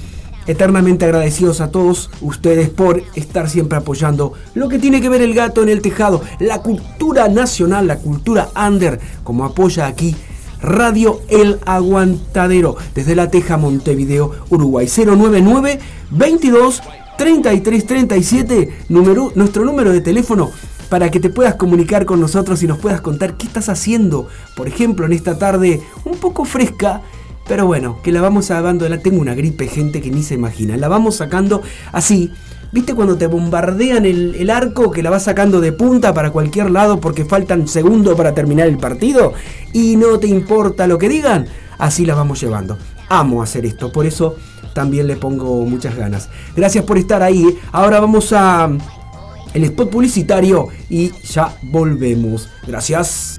eternamente agradecidos a todos ustedes por estar siempre apoyando lo que tiene que ver el gato en el tejado, la cultura nacional, la cultura under, como apoya aquí Radio El Aguantadero, desde La Teja, Montevideo, Uruguay. 099 22 33 37, número, nuestro número de teléfono para que te puedas comunicar con nosotros y nos puedas contar qué estás haciendo, por ejemplo, en esta tarde un poco fresca. Pero bueno, que la vamos la tengo una gripe, gente que ni se imagina. La vamos sacando así, ¿Viste cuando te bombardean el, el, arco que la vas sacando de punta para cualquier lado porque faltan segundos para terminar el partido? Y no te importa lo que digan. Así la vamos llevando. Amo hacer esto, por eso también le pongo muchas ganas. Gracias por estar ahí. Ahora vamos a el spot publicitario y ya volvemos. Gracias.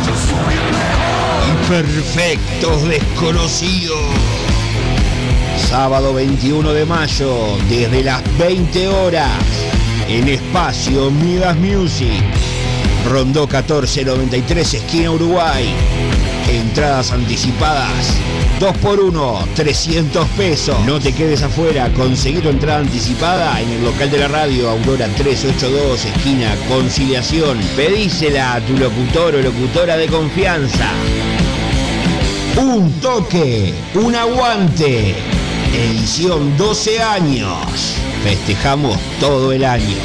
Perfectos desconocidos. Sábado 21 de mayo, desde las 20 horas, en espacio Midas Music. Rondó 1493, esquina Uruguay. Entradas anticipadas. 2 por 1 300 pesos. No te quedes afuera, conseguí tu entrada anticipada en el local de la radio Aurora 382, esquina Conciliación. Pedísela a tu locutor o locutora de confianza. Un toque, un aguante. Edición 12 años. Festejamos todo el año.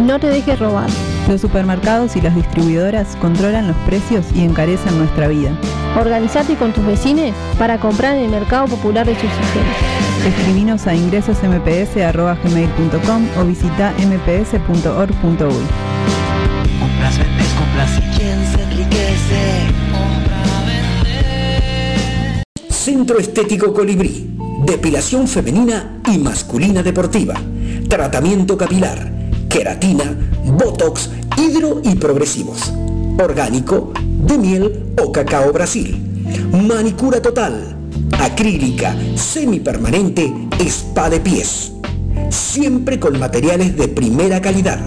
No te dejes robar. Los supermercados y las distribuidoras controlan los precios y encarecen nuestra vida. Organizate con tus vecinos para comprar en el mercado popular de subsistencia. Escribinos a ingresosmps.gmail.com o visita mps.org.uy. Compras, vendes, compras y quién se enriquece. Centro Estético Colibrí. Depilación femenina y masculina deportiva. Tratamiento capilar. Queratina, Botox, hidro y progresivos. Orgánico, de miel o cacao Brasil. Manicura total. Acrílica, semipermanente, spa de pies. Siempre con materiales de primera calidad.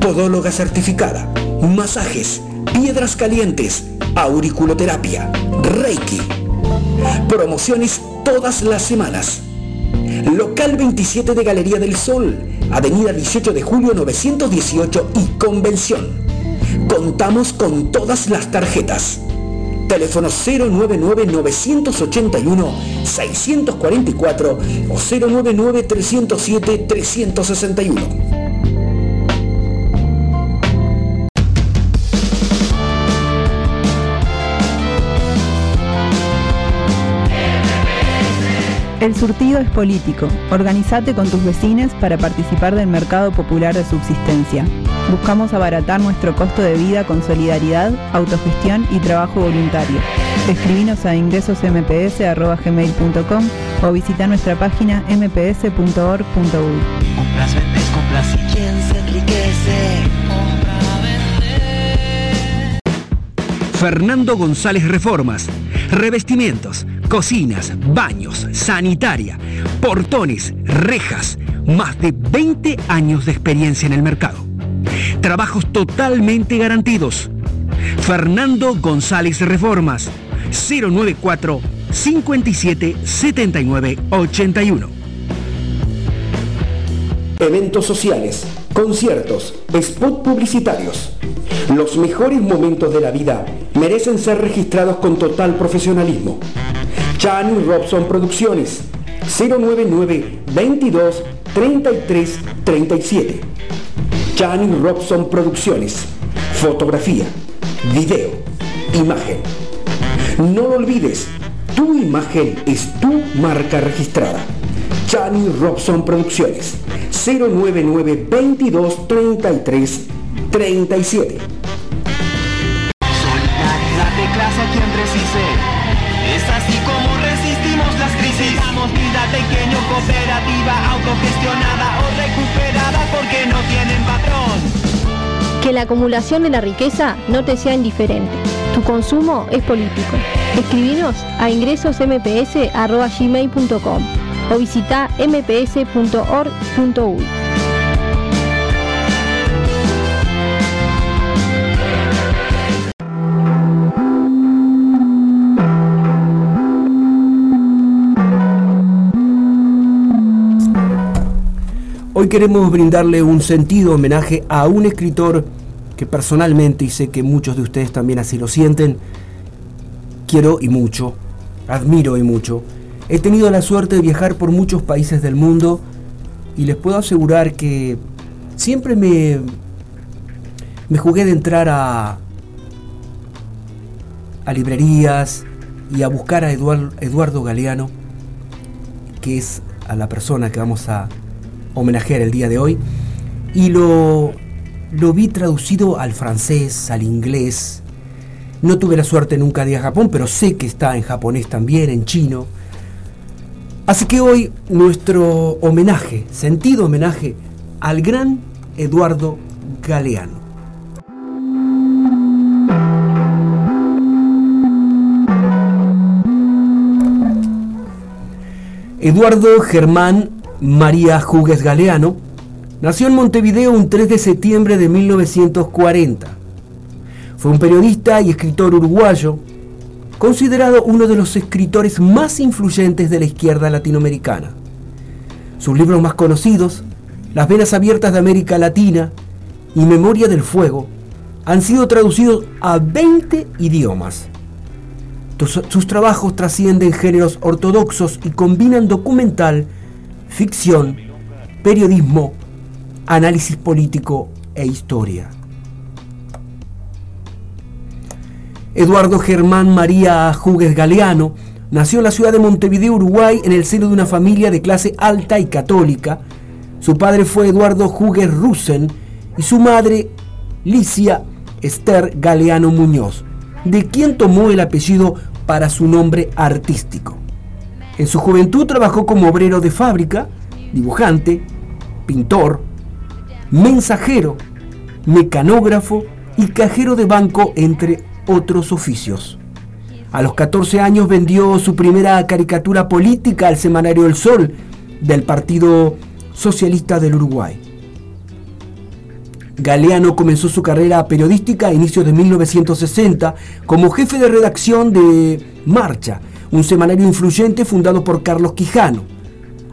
Podóloga certificada. Masajes, piedras calientes, auriculoterapia, Reiki. Promociones todas las semanas. Local 27 de Galería del Sol, Avenida 18 de Julio 918 y Convención. Contamos con todas las tarjetas. Teléfono 099-981-644 o 099-307-361. El surtido es político. Organizate con tus vecinos para participar del mercado popular de subsistencia. Buscamos abaratar nuestro costo de vida con solidaridad, autogestión y trabajo voluntario. Escribinos a ingresosmps.gmail.com o visita nuestra página mps.org.uy. Compras, vendes, compras y quién se enriquece. Fernando González Reformas. Revestimientos, cocinas, baños, sanitaria, portones, rejas. Más de 20 años de experiencia en el mercado. Trabajos totalmente garantidos. Fernando González Reformas. 094 57 79 81. Eventos sociales, conciertos, spot publicitarios. Los mejores momentos de la vida merecen ser registrados con total profesionalismo. Chan Robson Producciones 099 22 33 37. Chan Robson Producciones. Fotografía, video, imagen. No lo olvides, tu imagen es tu marca registrada. Chani Robson Producciones 099 22 33 37. Que la acumulación de la riqueza no te sea indiferente. Tu consumo es político. Escribinos a ingresosmps.gmail.com o visita mps.org.uy. Hoy queremos brindarle un sentido homenaje a un escritor que personalmente, y sé que muchos de ustedes también así lo sienten, quiero y mucho, admiro y mucho. He tenido la suerte de viajar por muchos países del mundo y les puedo asegurar que siempre me, me jugué de entrar a, a librerías y a buscar a Eduard- Eduardo Galeano, que es a la persona que vamos a homenajear el día de hoy, y lo, lo vi traducido al francés, al inglés. No tuve la suerte nunca de ir a Japón, pero sé que está en japonés también, en chino. Así que hoy nuestro homenaje, sentido homenaje al gran Eduardo Galeano. Eduardo Germán María Jugues Galeano nació en Montevideo un 3 de septiembre de 1940. Fue un periodista y escritor uruguayo, considerado uno de los escritores más influyentes de la izquierda latinoamericana. Sus libros más conocidos, Las Venas Abiertas de América Latina y Memoria del Fuego, han sido traducidos a 20 idiomas. Sus trabajos trascienden géneros ortodoxos y combinan documental, ficción, periodismo, análisis político e historia. Eduardo Germán María Jugues Galeano nació en la ciudad de Montevideo, Uruguay, en el seno de una familia de clase alta y católica. Su padre fue Eduardo Jugues Rusen y su madre Licia Esther Galeano Muñoz, de quien tomó el apellido para su nombre artístico. En su juventud trabajó como obrero de fábrica, dibujante, pintor, mensajero, mecanógrafo y cajero de banco, entre otros oficios. A los 14 años vendió su primera caricatura política al semanario El Sol del Partido Socialista del Uruguay. Galeano comenzó su carrera periodística a inicios de 1960 como jefe de redacción de Marcha, un semanario influyente fundado por Carlos Quijano,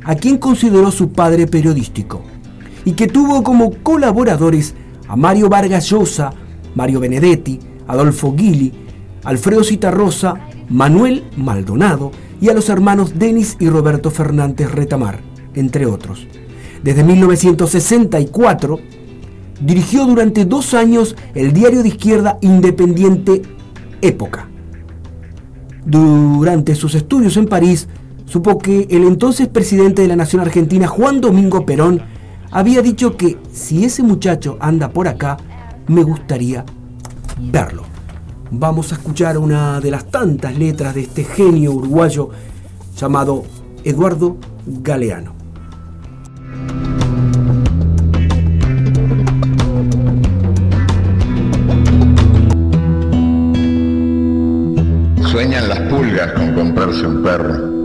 a quien consideró su padre periodístico, y que tuvo como colaboradores a Mario Vargas Llosa, Mario Benedetti, Adolfo Guili, Alfredo Citarrosa, Manuel Maldonado y a los hermanos Denis y Roberto Fernández Retamar, entre otros. Desde 1964 dirigió durante dos años el diario de izquierda independiente Época. Durante sus estudios en París, supo que el entonces presidente de la Nación Argentina, Juan Domingo Perón, había dicho que si ese muchacho anda por acá, me gustaría verlo. Vamos a escuchar una de las tantas letras de este genio uruguayo llamado Eduardo Galeano. Sueñan las pulgas con comprarse un perro.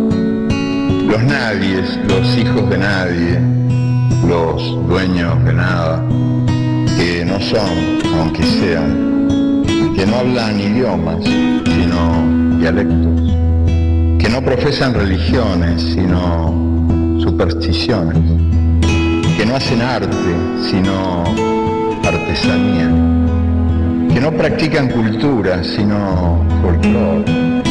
Los nadies, los hijos de nadie, los dueños de nada, que no son, aunque sean, que no hablan idiomas, sino dialectos, que no profesan religiones, sino supersticiones, que no hacen arte, sino artesanía, que no practican cultura, sino folclore,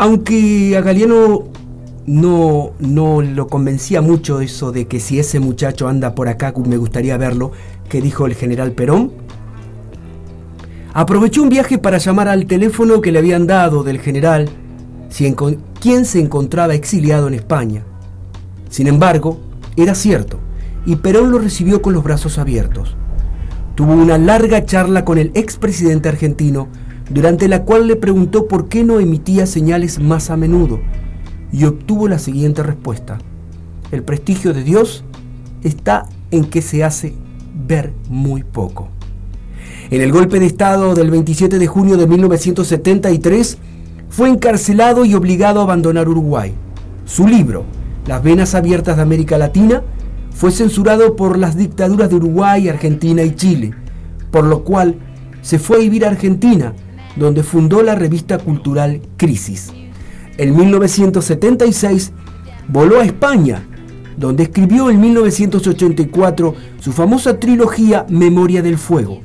Aunque a Galeano no, no lo convencía mucho eso de que si ese muchacho anda por acá me gustaría verlo, que dijo el general Perón, aprovechó un viaje para llamar al teléfono que le habían dado del general, quien se encontraba exiliado en España. Sin embargo, era cierto, y Perón lo recibió con los brazos abiertos. Tuvo una larga charla con el expresidente argentino, durante la cual le preguntó por qué no emitía señales más a menudo, y obtuvo la siguiente respuesta. El prestigio de Dios está en que se hace ver muy poco. En el golpe de Estado del 27 de junio de 1973, fue encarcelado y obligado a abandonar Uruguay. Su libro, Las Venas Abiertas de América Latina, fue censurado por las dictaduras de Uruguay, Argentina y Chile, por lo cual se fue a vivir a Argentina, donde fundó la revista cultural Crisis. En 1976 voló a España, donde escribió en 1984 su famosa trilogía Memoria del Fuego,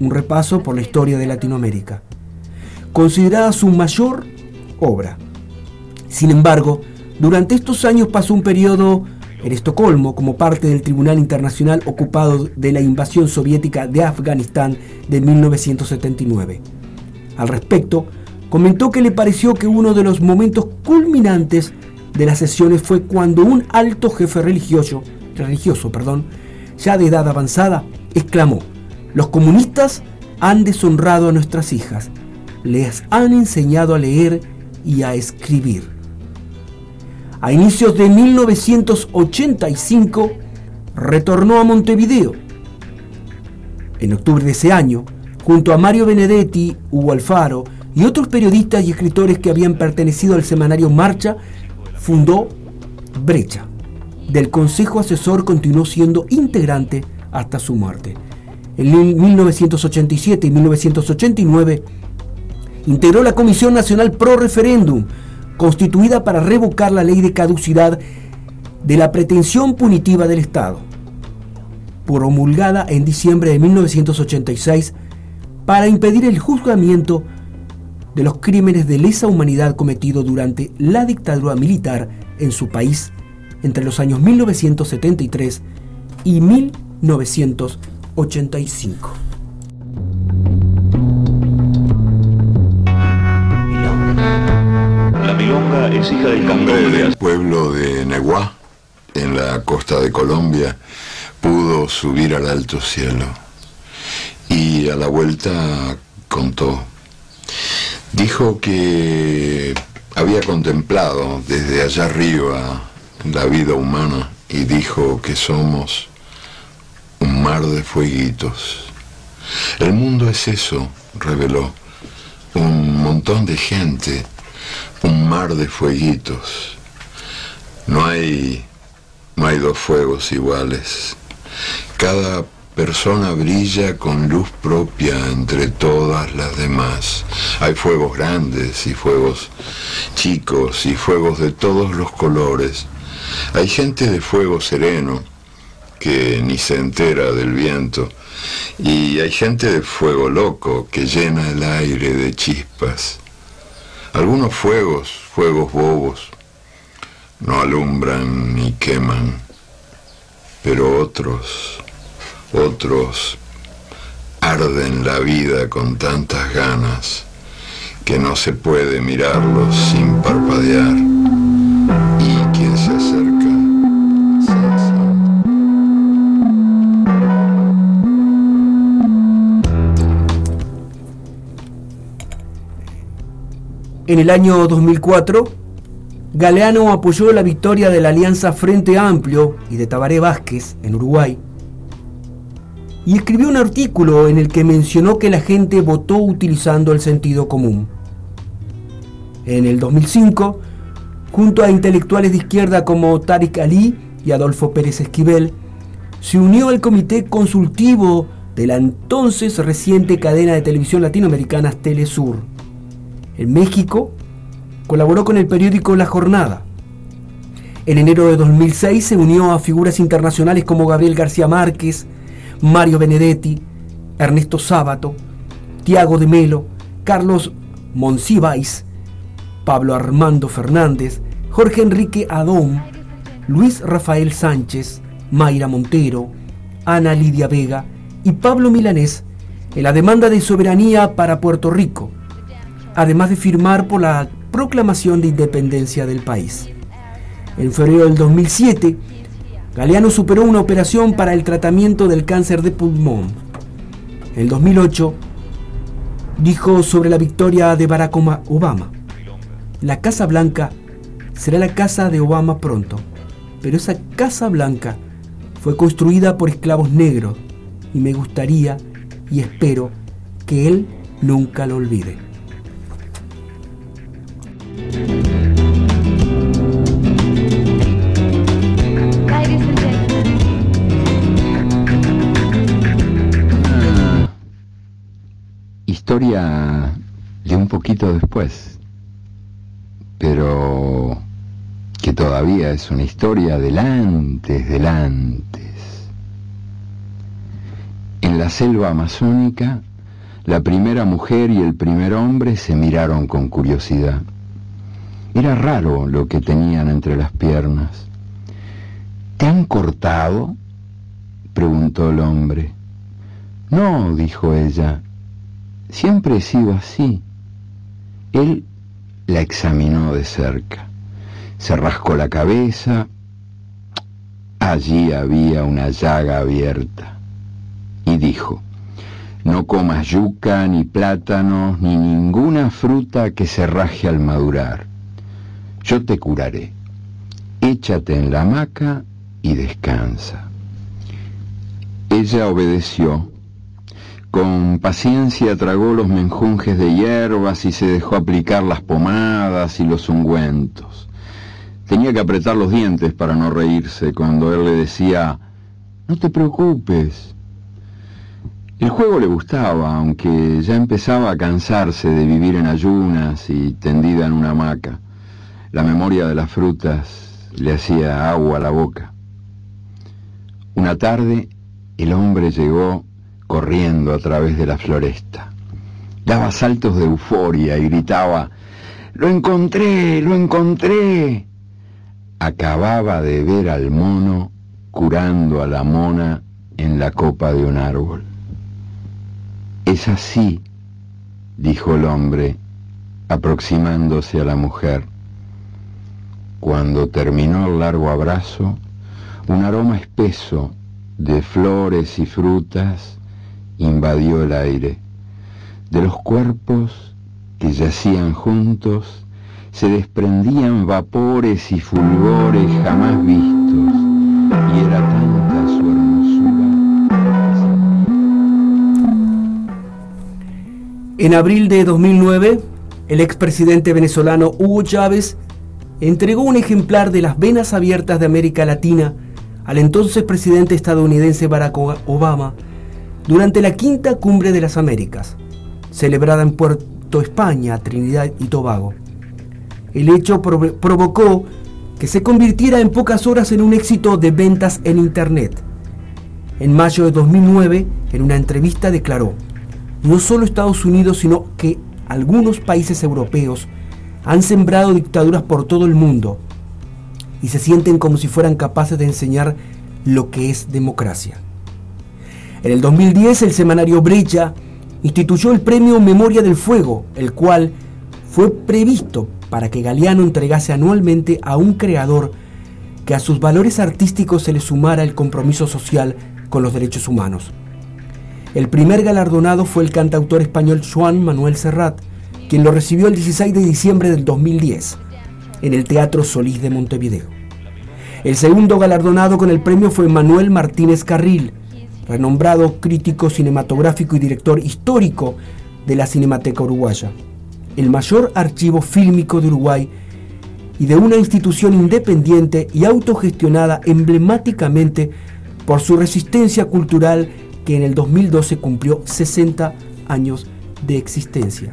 un repaso por la historia de Latinoamérica, considerada su mayor obra. Sin embargo, durante estos años pasó un periodo en Estocolmo como parte del Tribunal Internacional ocupado de la invasión soviética de Afganistán de 1979. Al respecto, comentó que le pareció que uno de los momentos culminantes de las sesiones fue cuando un alto jefe religioso, religioso perdón, ya de edad avanzada, exclamó, los comunistas han deshonrado a nuestras hijas, les han enseñado a leer y a escribir. A inicios de 1985 retornó a Montevideo. En octubre de ese año, junto a Mario Benedetti, Hugo Alfaro y otros periodistas y escritores que habían pertenecido al semanario Marcha, fundó Brecha. Del Consejo Asesor continuó siendo integrante hasta su muerte. En 1987 y 1989 integró la Comisión Nacional Pro Referéndum, constituida para revocar la ley de caducidad de la pretensión punitiva del Estado, promulgada en diciembre de 1986 para impedir el juzgamiento de los crímenes de lesa humanidad cometidos durante la dictadura militar en su país entre los años 1973 y 1985. La milonga es hija del cantón de El pueblo de Neguá, en la costa de Colombia, pudo subir al alto cielo. Y a la vuelta contó. Dijo que había contemplado desde allá arriba la vida humana y dijo que somos un mar de fueguitos. El mundo es eso, reveló. Un montón de gente, un mar de fueguitos. No hay, no hay dos fuegos iguales. Cada persona brilla con luz propia entre todas las demás. Hay fuegos grandes y fuegos chicos y fuegos de todos los colores. Hay gente de fuego sereno que ni se entera del viento. Y hay gente de fuego loco que llena el aire de chispas. Algunos fuegos, fuegos bobos, no alumbran ni queman, pero otros, otros arden la vida con tantas ganas que no se puede mirarlos sin parpadear. Y quien se acerca En el año 2004, Galeano apoyó la victoria de la Alianza Frente Amplio y de Tabaré Vázquez en Uruguay y escribió un artículo en el que mencionó que la gente votó utilizando el sentido común. En el 2005, junto a intelectuales de izquierda como Tariq Ali y Adolfo Pérez Esquivel, se unió al comité consultivo de la entonces reciente cadena de televisión latinoamericana Telesur. En México, colaboró con el periódico La Jornada. En enero de 2006 se unió a figuras internacionales como Gabriel García Márquez, Mario Benedetti, Ernesto Sábato, Tiago de Melo, Carlos Monsiváis, Pablo Armando Fernández, Jorge Enrique Adón, Luis Rafael Sánchez, Mayra Montero, Ana Lidia Vega y Pablo Milanés en la demanda de soberanía para Puerto Rico, además de firmar por la proclamación de independencia del país. En febrero del 2007, Galeano superó una operación para el tratamiento del cáncer de pulmón. En el 2008, dijo sobre la victoria de Barack Obama, la Casa Blanca será la casa de Obama pronto, pero esa Casa Blanca fue construida por esclavos negros y me gustaría y espero que él nunca lo olvide. Historia de un poquito después, pero que todavía es una historia del antes, del antes. En la selva amazónica, la primera mujer y el primer hombre se miraron con curiosidad. Era raro lo que tenían entre las piernas. ¿Te han cortado? preguntó el hombre. No, dijo ella, siempre he sido así. Él la examinó de cerca. Se rascó la cabeza. Allí había una llaga abierta. Y dijo, no comas yuca, ni plátanos, ni ninguna fruta que se raje al madurar. Yo te curaré. Échate en la hamaca y descansa. Ella obedeció con paciencia tragó los menjunjes de hierbas y se dejó aplicar las pomadas y los ungüentos. Tenía que apretar los dientes para no reírse cuando él le decía, no te preocupes. El juego le gustaba, aunque ya empezaba a cansarse de vivir en ayunas y tendida en una hamaca. La memoria de las frutas le hacía agua a la boca. Una tarde el hombre llegó corriendo a través de la floresta. Daba saltos de euforia y gritaba, ¡Lo encontré! ¡Lo encontré! Acababa de ver al mono curando a la mona en la copa de un árbol. Es así, dijo el hombre, aproximándose a la mujer. Cuando terminó el largo abrazo, un aroma espeso de flores y frutas invadió el aire. De los cuerpos que yacían juntos se desprendían vapores y fulgores jamás vistos, y era tanta su hermosura. En abril de 2009, el expresidente venezolano Hugo Chávez entregó un ejemplar de las venas abiertas de América Latina al entonces presidente estadounidense Barack Obama durante la quinta cumbre de las Américas, celebrada en Puerto España, Trinidad y Tobago. El hecho provocó que se convirtiera en pocas horas en un éxito de ventas en Internet. En mayo de 2009, en una entrevista declaró, no solo Estados Unidos, sino que algunos países europeos han sembrado dictaduras por todo el mundo y se sienten como si fueran capaces de enseñar lo que es democracia. En el 2010 el semanario Brecha instituyó el premio Memoria del Fuego, el cual fue previsto para que Galeano entregase anualmente a un creador que a sus valores artísticos se le sumara el compromiso social con los derechos humanos. El primer galardonado fue el cantautor español Juan Manuel Serrat, quien lo recibió el 16 de diciembre del 2010 en el Teatro Solís de Montevideo. El segundo galardonado con el premio fue Manuel Martínez Carril, renombrado crítico cinematográfico y director histórico de la Cinemateca Uruguaya, el mayor archivo fílmico de Uruguay y de una institución independiente y autogestionada emblemáticamente por su resistencia cultural que en el 2012 cumplió 60 años de existencia.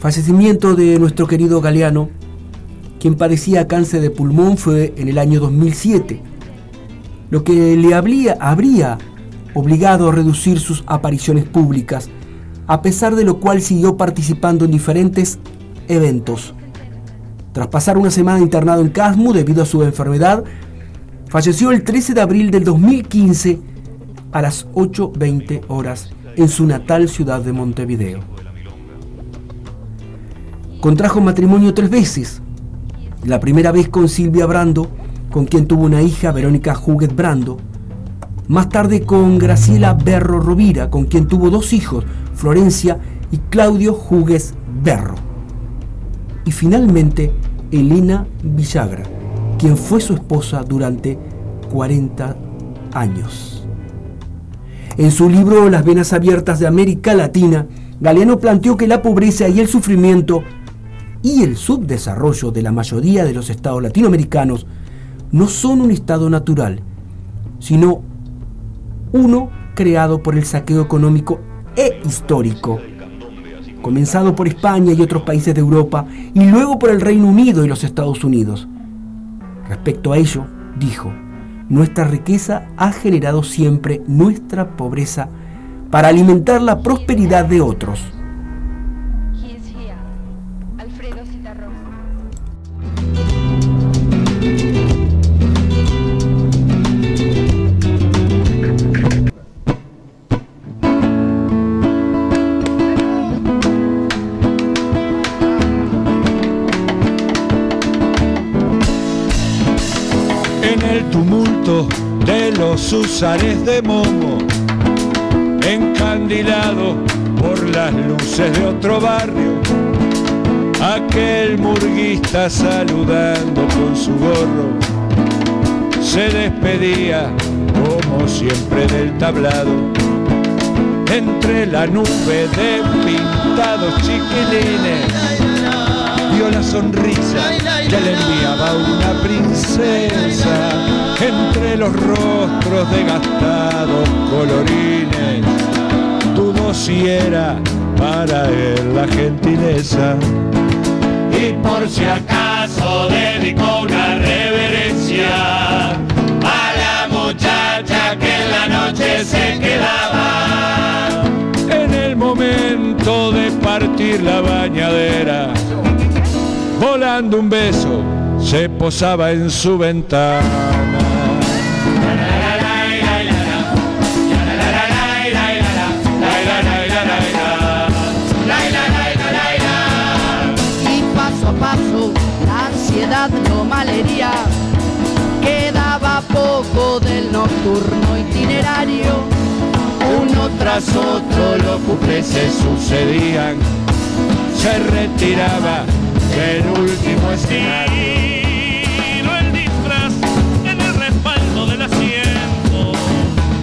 Fallecimiento de nuestro querido Galeano, quien padecía cáncer de pulmón fue en el año 2007, lo que le habría, habría obligado a reducir sus apariciones públicas, a pesar de lo cual siguió participando en diferentes eventos. Tras pasar una semana internado en Casmu debido a su enfermedad, falleció el 13 de abril del 2015 a las 8.20 horas en su natal ciudad de Montevideo. Contrajo matrimonio tres veces. La primera vez con Silvia Brando, con quien tuvo una hija, Verónica Huguet Brando. Más tarde con Graciela Berro Rovira, con quien tuvo dos hijos, Florencia y Claudio Hugues Berro. Y finalmente Elena Villagra, quien fue su esposa durante 40 años. En su libro Las venas abiertas de América Latina, Galeano planteó que la pobreza y el sufrimiento y el subdesarrollo de la mayoría de los estados latinoamericanos no son un estado natural, sino uno creado por el saqueo económico e histórico, comenzado por España y otros países de Europa y luego por el Reino Unido y los Estados Unidos. Respecto a ello, dijo, nuestra riqueza ha generado siempre nuestra pobreza para alimentar la prosperidad de otros. De los usares de Momo, encandilado por las luces de otro barrio, aquel murguista saludando con su gorro, se despedía como siempre del tablado, entre la nube de pintados chiquilines vio la sonrisa que le enviaba una princesa entre los rostros desgastados colorines. Dudó si era para él la gentileza. Y por si acaso dedicó una reverencia a la muchacha que en la noche se quedaba. En el momento de partir la bañadera, volando un beso, se posaba en su ventana. Del nocturno itinerario. Uno tras otro los cupés se sucedían, se retiraba el último escenario. el disfraz en el respaldo del asiento.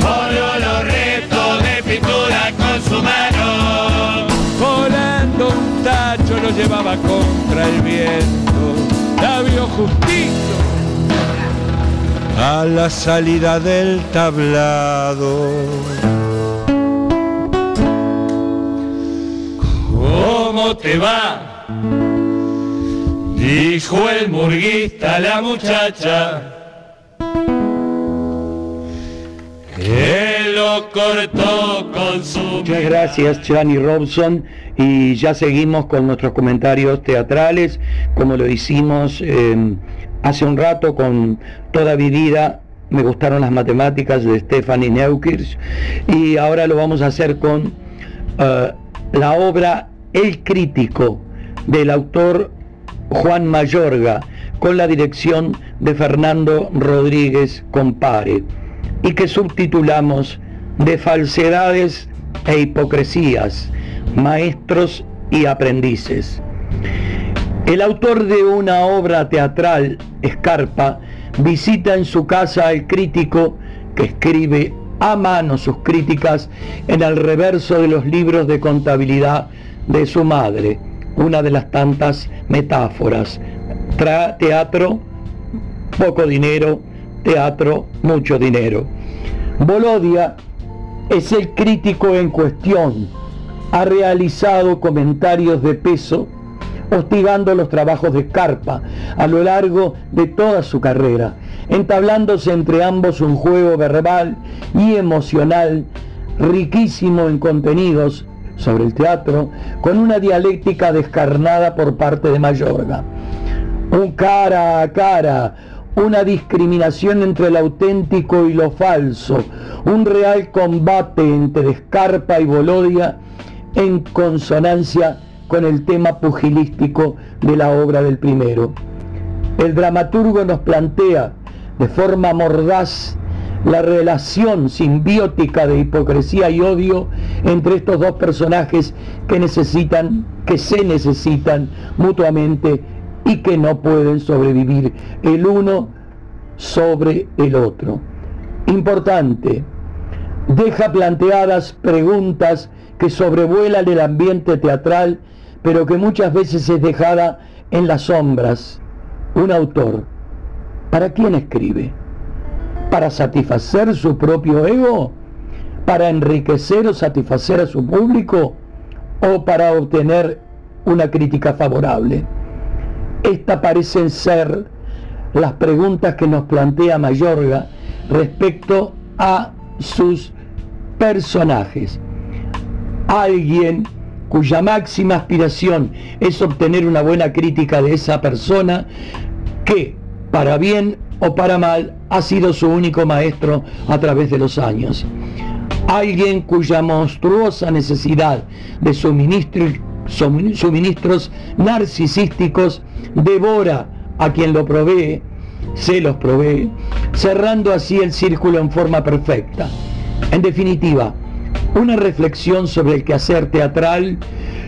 Oro los restos de pintura con su mano. Volando un tacho lo llevaba contra el viento, la vio justito a la salida del tablado. ¿Cómo te va? Dijo el murguista a la muchacha que lo cortó con su Muchas gracias, Chani Robson. Y ya seguimos con nuestros comentarios teatrales, como lo hicimos eh, hace un rato con Toda mi vida. Me gustaron las matemáticas de Stephanie Neukirch. Y ahora lo vamos a hacer con eh, la obra El Crítico del autor Juan Mayorga, con la dirección de Fernando Rodríguez Compare, y que subtitulamos De falsedades e hipocresías, maestros y aprendices. El autor de una obra teatral, Escarpa, visita en su casa al crítico que escribe a mano sus críticas en el reverso de los libros de contabilidad de su madre, una de las tantas metáforas. Tra- teatro, poco dinero, teatro, mucho dinero. Bolodia es el crítico en cuestión. Ha realizado comentarios de peso hostigando los trabajos de Scarpa a lo largo de toda su carrera, entablándose entre ambos un juego verbal y emocional riquísimo en contenidos sobre el teatro, con una dialéctica descarnada por parte de Mayorga. Un cara a cara, una discriminación entre lo auténtico y lo falso, un real combate entre Scarpa y Bolodia en consonancia con el tema pugilístico de la obra del primero. El dramaturgo nos plantea de forma mordaz la relación simbiótica de hipocresía y odio entre estos dos personajes que necesitan, que se necesitan mutuamente y que no pueden sobrevivir el uno sobre el otro. Importante, deja planteadas preguntas que sobrevuelan el ambiente teatral, pero que muchas veces es dejada en las sombras. Un autor, ¿para quién escribe? ¿Para satisfacer su propio ego? ¿Para enriquecer o satisfacer a su público? ¿O para obtener una crítica favorable? Estas parecen ser las preguntas que nos plantea Mayorga respecto a sus personajes. Alguien cuya máxima aspiración es obtener una buena crítica de esa persona que, para bien o para mal, ha sido su único maestro a través de los años. Alguien cuya monstruosa necesidad de suministro- sumin- suministros narcisísticos devora a quien lo provee, se los provee, cerrando así el círculo en forma perfecta. En definitiva, una reflexión sobre el quehacer teatral,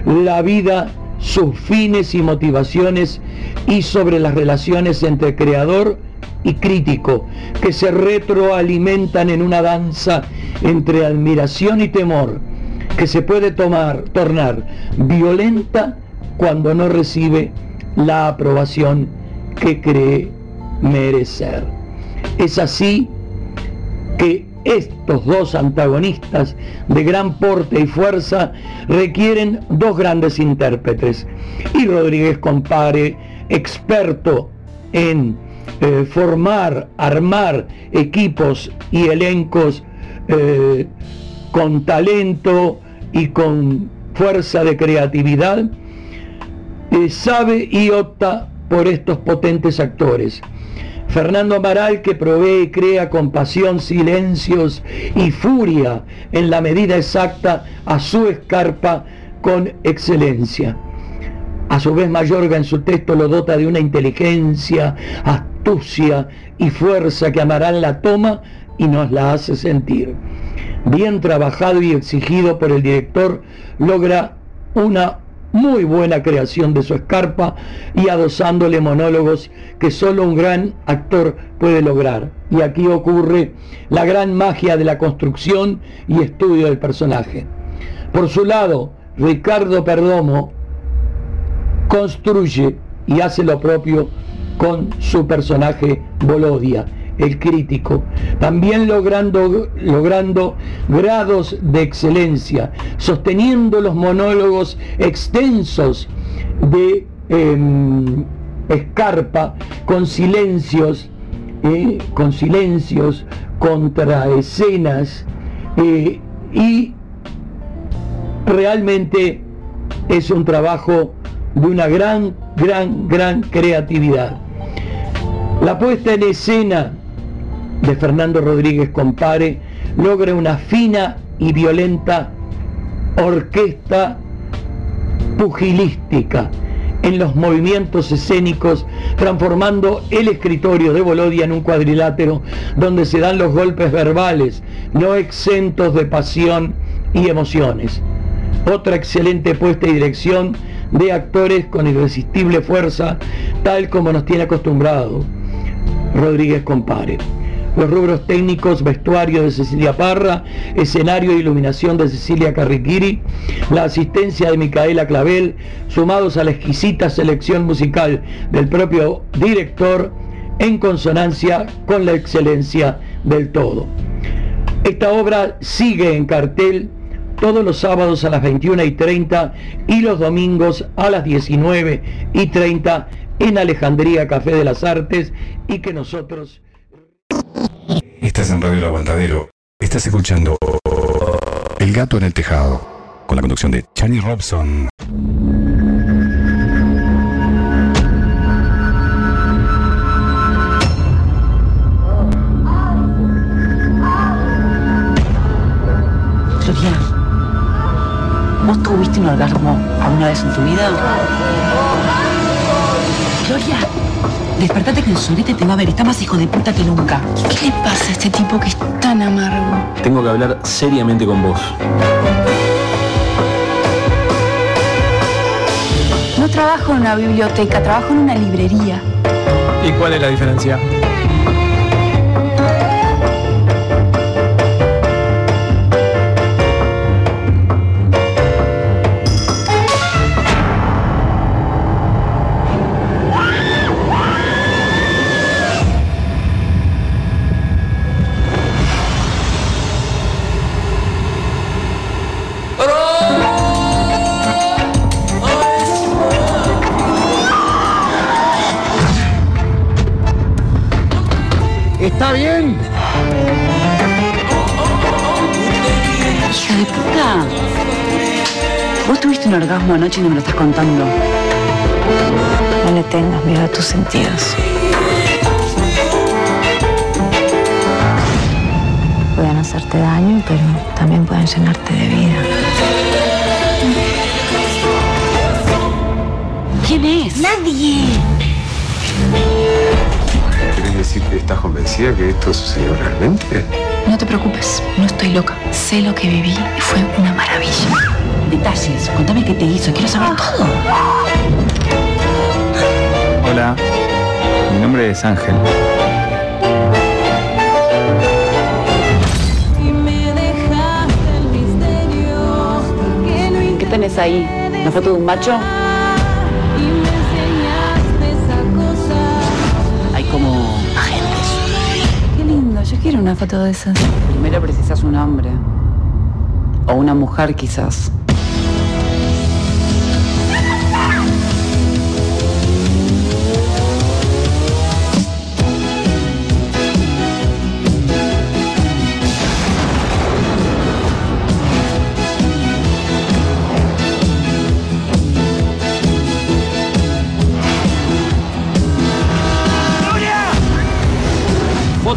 la vida, sus fines y motivaciones y sobre las relaciones entre creador y crítico que se retroalimentan en una danza entre admiración y temor que se puede tomar, tornar violenta cuando no recibe la aprobación que cree merecer. Es así que estos dos antagonistas de gran porte y fuerza requieren dos grandes intérpretes. Y Rodríguez Compare, experto en eh, formar, armar equipos y elencos eh, con talento y con fuerza de creatividad, eh, sabe y opta por estos potentes actores. Fernando Amaral que provee y crea con pasión, silencios y furia en la medida exacta a su escarpa con excelencia. A su vez Mayorga en su texto lo dota de una inteligencia, astucia y fuerza que Amaral la toma y nos la hace sentir. Bien trabajado y exigido por el director, logra una muy buena creación de su escarpa y adosándole monólogos que solo un gran actor puede lograr. Y aquí ocurre la gran magia de la construcción y estudio del personaje. Por su lado, Ricardo Perdomo construye y hace lo propio con su personaje Bolodia, el crítico, también logrando, logrando grados de excelencia, sosteniendo los monólogos extensos de em, Escarpa con silencios, eh, con silencios, contraescenas eh, y realmente es un trabajo de una gran, gran, gran creatividad. La puesta en escena de Fernando Rodríguez Compare logra una fina y violenta orquesta pugilística en los movimientos escénicos, transformando el escritorio de Bolodia en un cuadrilátero donde se dan los golpes verbales, no exentos de pasión y emociones. Otra excelente puesta y dirección de actores con irresistible fuerza, tal como nos tiene acostumbrado Rodríguez Compare. Los rubros técnicos, vestuario de Cecilia Parra, escenario e iluminación de Cecilia Carriquiri, la asistencia de Micaela Clavel, sumados a la exquisita selección musical del propio director, en consonancia con la excelencia del todo. Esta obra sigue en cartel todos los sábados a las 21 y 30 y los domingos a las 19 y 30 en Alejandría Café de las Artes y que nosotros... Estás en Radio El Aguantadero. Estás escuchando El Gato en el Tejado, con la conducción de Chani Robson. Gloria, ¿vos tuviste un orgasmo alguna vez en tu vida? Gloria, despertate que el solete te va a ver, está más hijo de puta que nunca. ¿Qué le pasa a este tipo que es tan amargo? Tengo que hablar seriamente con vos. No trabajo en una biblioteca, trabajo en una librería. ¿Y cuál es la diferencia? ¿Está bien? Hija de puta. ¿Vos tuviste un orgasmo anoche y no me lo estás contando? No le tengas miedo a tus sentidos. Pueden hacerte daño, pero también pueden llenarte de vida. ¿Quién es? Nadie. ¿Querés decir que estás convencida que esto sucedió realmente? No te preocupes, no estoy loca. Sé lo que viví y fue una maravilla. Detalles, contame qué te hizo, quiero saber todo. Hola, mi nombre es Ángel. ¿Qué tenés ahí? ¿Una foto de un macho? Una foto de esas. Primero precisas un hombre. O una mujer quizás.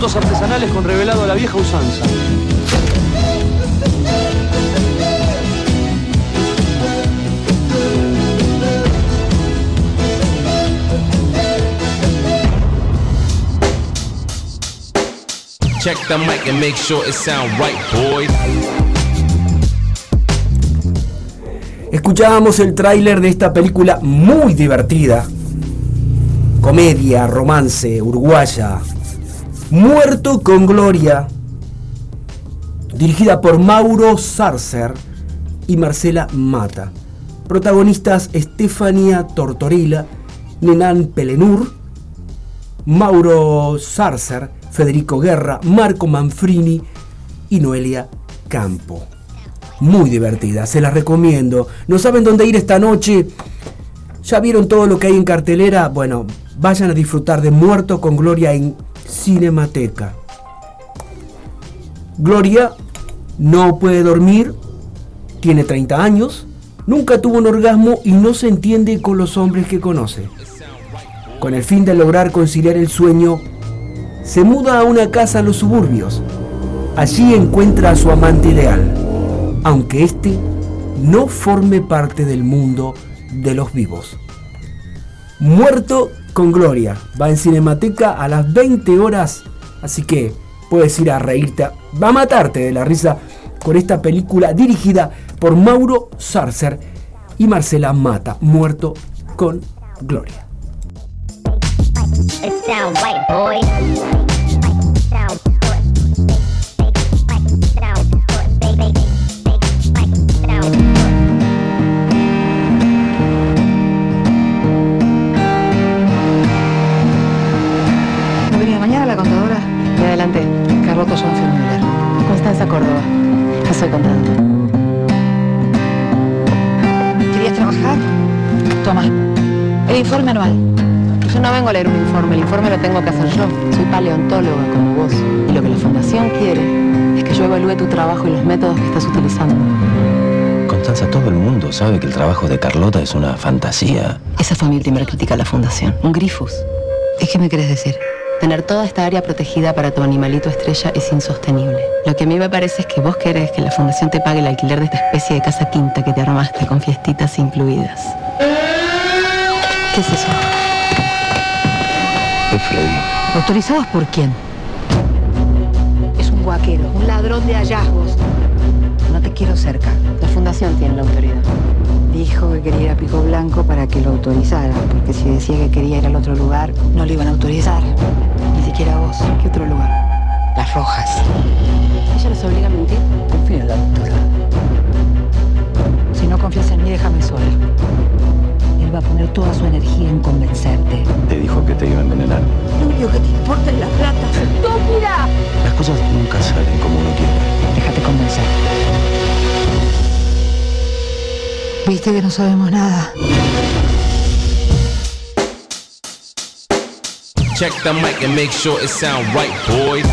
Fotos artesanales con revelado a la vieja usanza. Check the mic and make sure it sound right, boys. Escuchábamos el tráiler de esta película muy divertida. Comedia, romance, uruguaya. Muerto con Gloria. Dirigida por Mauro Sarcer y Marcela Mata. Protagonistas Estefania Tortorella, Nenan Pelenur, Mauro Sarcer, Federico Guerra, Marco Manfrini y Noelia Campo. Muy divertida, se las recomiendo. ¿No saben dónde ir esta noche? ¿Ya vieron todo lo que hay en cartelera? Bueno, vayan a disfrutar de Muerto con Gloria en Cinemateca. Gloria no puede dormir, tiene 30 años, nunca tuvo un orgasmo y no se entiende con los hombres que conoce. Con el fin de lograr conciliar el sueño, se muda a una casa en los suburbios. Allí encuentra a su amante ideal, aunque éste no forme parte del mundo de los vivos. Muerto con Gloria. Va en Cinemateca a las 20 horas. Así que puedes ir a reírte. Va a matarte de la risa con esta película dirigida por Mauro Sarcer y Marcela Mata. Muerto con Gloria. Adelante. Carlota Schoenfeld Müller. Constanza Córdoba. Ya soy contando. ¿Querías trabajar? Toma. El informe anual. Yo no vengo a leer un informe, el informe lo tengo que hacer yo. Soy paleontóloga como vos. Y lo que la fundación quiere es que yo evalúe tu trabajo y los métodos que estás utilizando. Constanza, todo el mundo sabe que el trabajo de Carlota es una fantasía. Esa fue mi primera crítica a la fundación. Un grifus. ¿Y qué me querés decir? Tener toda esta área protegida para tu animalito estrella es insostenible. Lo que a mí me parece es que vos querés que la fundación te pague el alquiler de esta especie de casa quinta que te armaste con fiestitas incluidas. ¿Qué es eso? Es Freddy. ¿Autorizados por quién? Es un guaquero, un ladrón de hallazgos. Te quiero cerca. La fundación tiene la autoridad. Dijo que quería ir a Pico Blanco para que lo autorizara, porque si decía que quería ir al otro lugar, no lo iban a autorizar. Ni siquiera vos. ¿Qué otro lugar? Las Rojas. ¿Ella los obliga a mentir? Confío en la doctora. Si no confías en mí, déjame sola. Él va a poner toda su energía en convencerte. Te dijo que te iba a envenenar. Lo único que te importa es la plata. ¡Estúpida! Las cosas nunca salen como uno quiere. Déjate convencer. Viste que no sabemos nada. Check the mic and make sure it sound right, boys.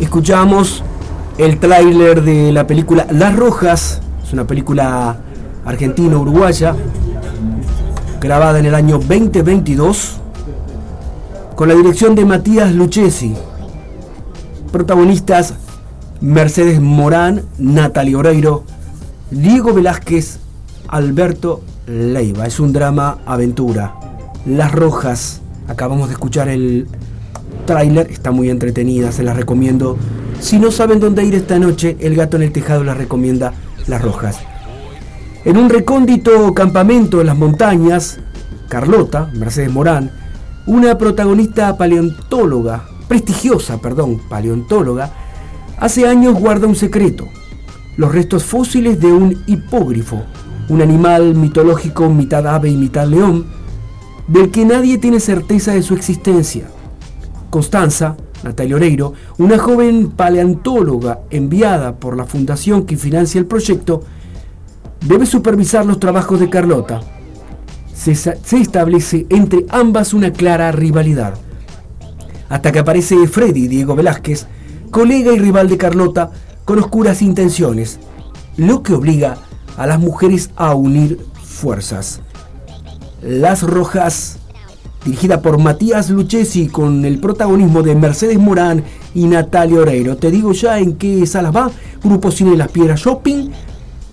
Escuchamos el tráiler de la película Las Rojas, es una película argentina-uruguaya, grabada en el año 2022, con la dirección de Matías Lucchesi. Protagonistas Mercedes Morán, Natalia Oreiro, Diego Velázquez, Alberto Leiva. Es un drama aventura. Las Rojas, acabamos de escuchar el tráiler, está muy entretenida, se las recomiendo. Si no saben dónde ir esta noche, El Gato en el Tejado les recomienda Las Rojas. En un recóndito campamento en las montañas, Carlota, Mercedes Morán, una protagonista paleontóloga, prestigiosa, perdón, paleontóloga, hace años guarda un secreto. Los restos fósiles de un hipógrifo, un animal mitológico mitad ave y mitad león, del que nadie tiene certeza de su existencia. Constanza, Natalia Oreiro, una joven paleontóloga enviada por la fundación que financia el proyecto, debe supervisar los trabajos de Carlota. Se, se, establece entre ambas una clara rivalidad. Hasta que aparece Freddy Diego Velázquez, colega y rival de Carlota, con oscuras intenciones, lo que obliga a las mujeres a unir fuerzas. Las Rojas dirigida por Matías Lucchesi con el protagonismo de Mercedes Morán y Natalia Oreiro. Te digo ya en qué salas va. Grupo Cine Las Piedras Shopping,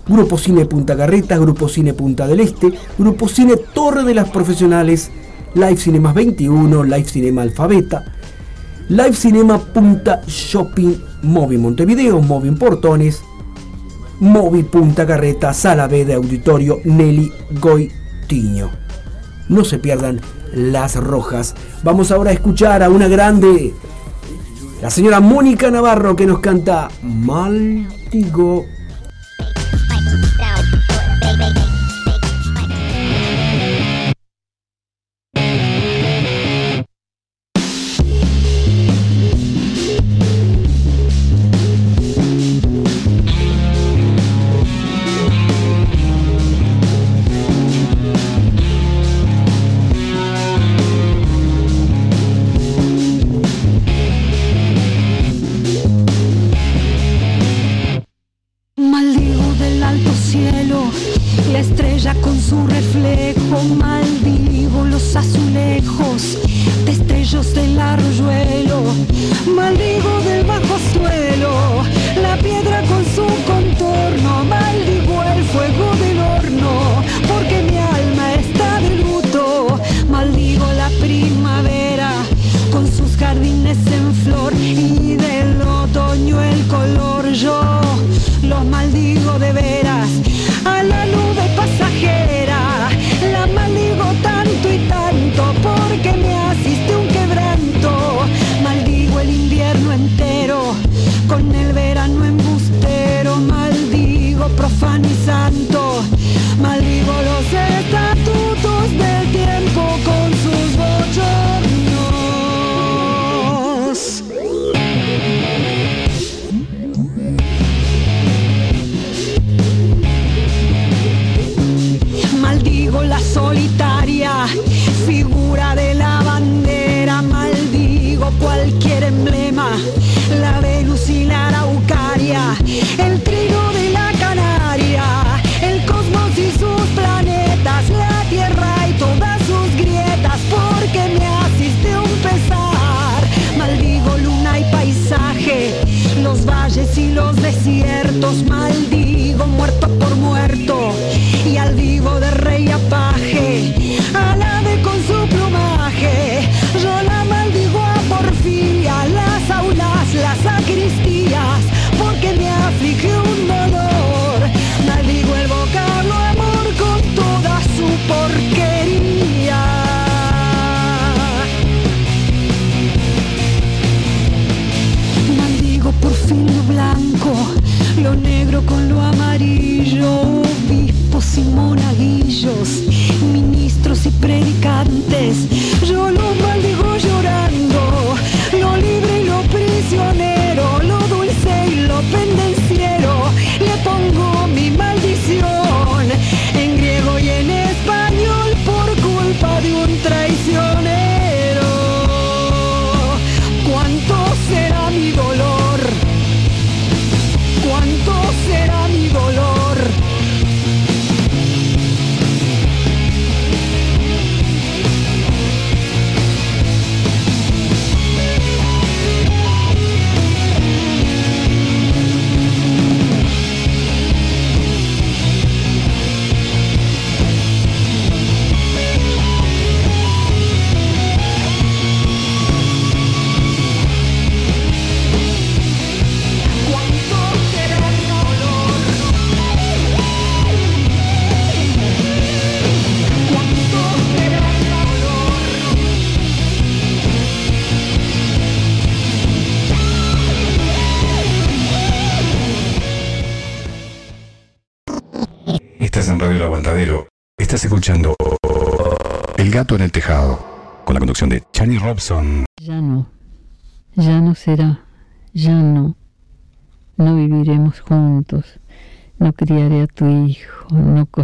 Grupo Cine Punta Carretas, Grupo Cine Punta del Este, Grupo Cine Torre de las Profesionales, Live Cinemas 21, Live Cinema Alfabeta, Live Cinema Punta Shopping, Movi Montevideo, Movi Portones, Movi Punta Carreta, Sala B de Auditorio Nelly Goitiño. No se pierdan las Rojas. Vamos ahora a escuchar a una grande, la señora Mónica Navarro, que nos canta Maldigo.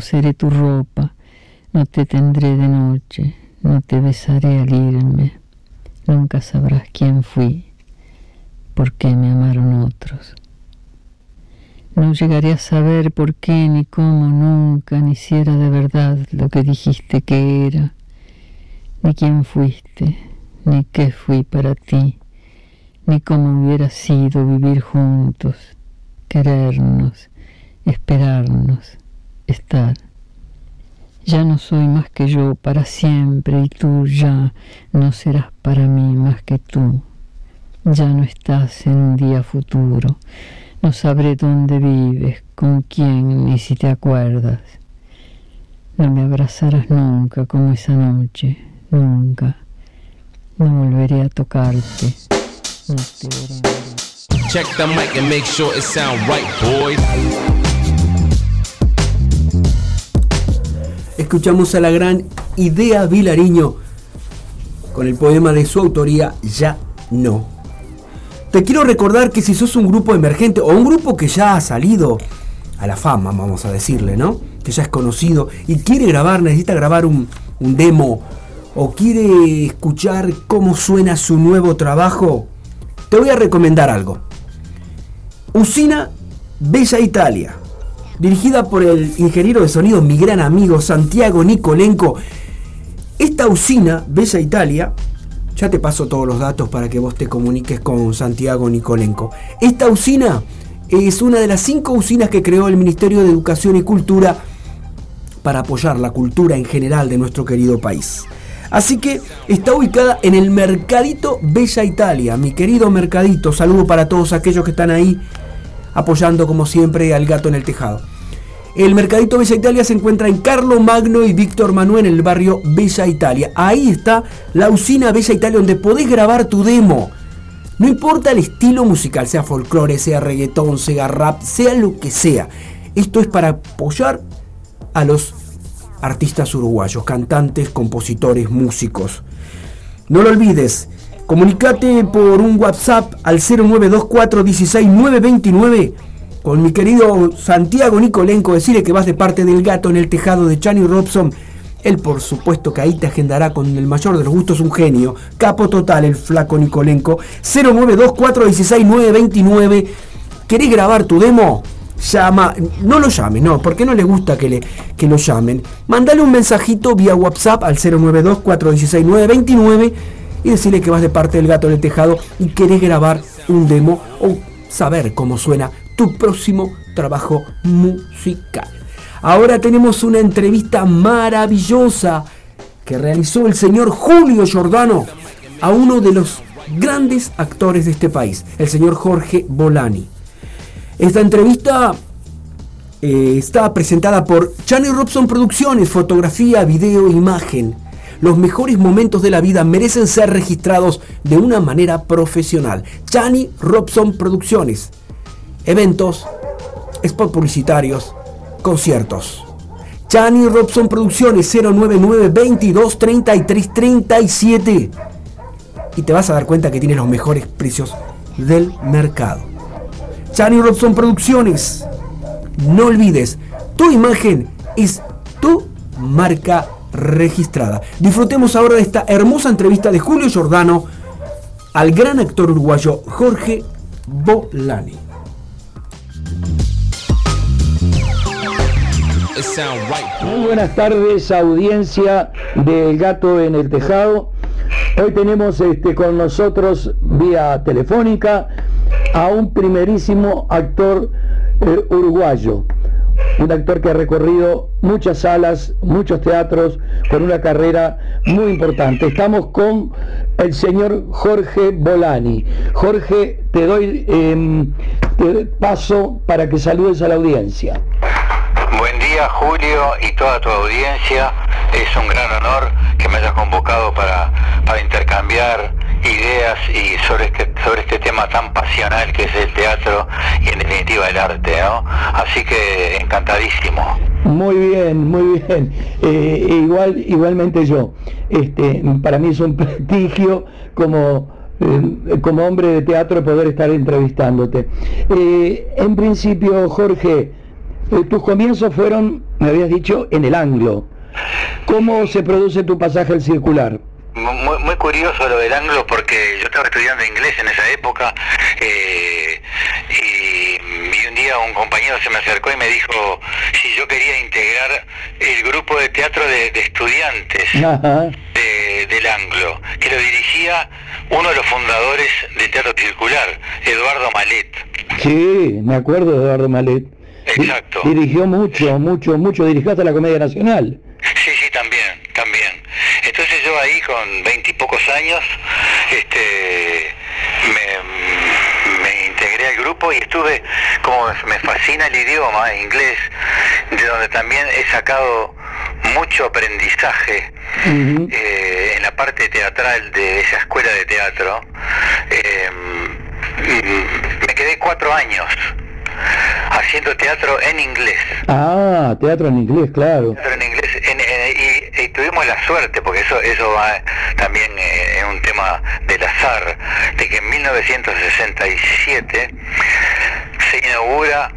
No coseré tu ropa, no te tendré de noche, no te besaré al irme. Nunca sabrás quién fui, por qué me amaron otros. No llegaré a saber por qué, ni cómo, nunca, ni si era de verdad lo que dijiste que era, ni quién fuiste, ni qué fui para ti, ni cómo hubiera sido vivir juntos, querernos, esperarnos, estar. Ya no soy más que yo para siempre y tú ya no serás para mí más que tú. Ya no estás en un día futuro no sabré dónde vives, con quién, ni si te acuerdas. No me abrazarás nunca como esa noche, nunca. No volveré a tocarte. Check the mic and make sure it sound right, boys. Escuchamos a la gran Idea Vilariño con el poema de su autoría Ya no. Te quiero recordar que si sos un grupo emergente o un grupo que ya ha salido a la fama, vamos a decirle, ¿no? Que ya es conocido y quiere grabar, necesita grabar un, demo o quiere escuchar cómo suena su nuevo trabajo, te voy a recomendar algo. Usina Bella Italia, dirigida por el ingeniero de sonido, mi gran amigo Santiago Nicolenco. Esta usina, Bella Italia, ya te paso todos los datos para que vos te comuniques con Santiago Nicolenco. Esta usina es una de las cinco usinas que creó el Ministerio de Educación y Cultura para apoyar la cultura en general de nuestro querido país. Así que está ubicada en el Mercadito Bella Italia, mi querido Mercadito. Saludo para todos aquellos que están ahí apoyando como siempre al gato en el tejado. El Mercadito Bella Italia se encuentra en Carlo Magno y Víctor Manuel en el barrio Bella Italia. Ahí está la usina Bella Italia donde podés grabar tu demo. No importa el estilo musical, sea folclore, sea reggaetón, sea rap, sea lo que sea. Esto es para apoyar a los artistas uruguayos, cantantes, compositores, músicos. No lo olvides, comunicate por un WhatsApp al 0924 16929 con mi querido Santiago Nicolenco, decirle que vas de parte del gato en el tejado de Chani Robson. Él por supuesto que ahí te agendará con el mayor de los gustos un genio. Capo total el flaco Nicolenco. 092416929. ¿Querés grabar tu demo? Llama, no lo llames, no, porque no le gusta que, le, que lo llamen. Mandale un mensajito vía WhatsApp al 092416929 y decirle que vas de parte del gato en el tejado y querés grabar un demo o saber cómo suena tu próximo trabajo musical. Ahora tenemos una entrevista maravillosa que realizó el señor Julio Giordano a uno de los grandes actores de este país, el señor Jorge Bolani. Esta entrevista eh, está presentada por Chani Robson Producciones, fotografía, video, imagen. Los mejores momentos de la vida merecen ser registrados de una manera profesional. Chani Robson Producciones. Eventos, spot publicitarios, conciertos. Chani Robson Producciones 099 22 33 37. Y te vas a dar cuenta que tiene los mejores precios del mercado. Chani Robson Producciones. No olvides, tu imagen es tu marca registrada. Disfrutemos ahora de esta hermosa entrevista de Julio Giordano al gran actor uruguayo Jorge Bolani. Muy buenas tardes, audiencia del Gato en el Tejado. Hoy tenemos este, con nosotros vía telefónica a un primerísimo actor eh, uruguayo. Un actor que ha recorrido muchas salas, muchos teatros, con una carrera muy importante. Estamos con el señor Jorge Bolani. Jorge, te doy te paso para que saludes a la audiencia. Buen día Julio y toda tu audiencia. Es un gran honor que me hayas convocado para, para intercambiar ideas y sobre este, sobre este tema tan pasional que es el teatro y en definitiva el arte, ¿no? Así que encantadísimo. Muy bien, muy bien. Eh, igual, igualmente yo. Este, para mí es un prestigio como, eh, como hombre de teatro poder estar entrevistándote. Eh, en principio, Jorge, tus comienzos fueron, me habías dicho, en el anglo. ¿Cómo se produce tu pasaje al circular? Muy, muy curioso lo del anglo porque yo estaba estudiando inglés en esa época eh, y, y un día un compañero se me acercó y me dijo si yo quería integrar el grupo de teatro de, de estudiantes de- del anglo, que lo dirigía uno de los fundadores de Teatro Circular, Eduardo Malet. Sí, me acuerdo de Eduardo Malet. Exacto. Dirigió mucho, mucho, mucho. Dirigió hasta la Comedia Nacional. Sí, sí, también, también. Entonces yo ahí con veintipocos años, este, me, me integré al grupo y estuve, como me fascina el idioma inglés, de donde también he sacado mucho aprendizaje eh, en la parte teatral de esa escuela de teatro. Eh, me quedé cuatro años haciendo teatro en inglés. Ah, teatro en inglés, claro. Teatro en inglés en- en- y, y tuvimos la suerte, porque eso eso va también eh, en un tema del azar, de que en 1967 se inaugura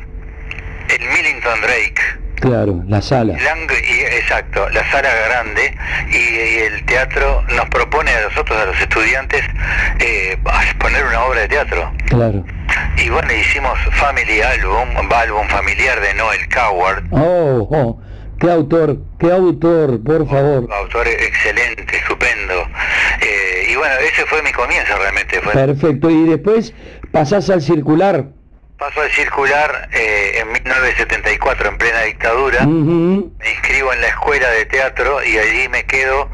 el Millington Drake. Claro, la sala. Lang- y- exacto, la sala grande y, y el teatro nos propone a nosotros, a los estudiantes, eh, a poner una obra de teatro. Claro. Y bueno, hicimos Family Album, álbum familiar de Noel Coward, Oh, oh, qué autor, qué autor, por favor. autor excelente, estupendo. Eh, y bueno, ese fue mi comienzo realmente. Fue, Perfecto. Y después pasás al circular. Paso al circular eh, en 1974, en plena dictadura. Me inscribo en la escuela de teatro y allí me quedo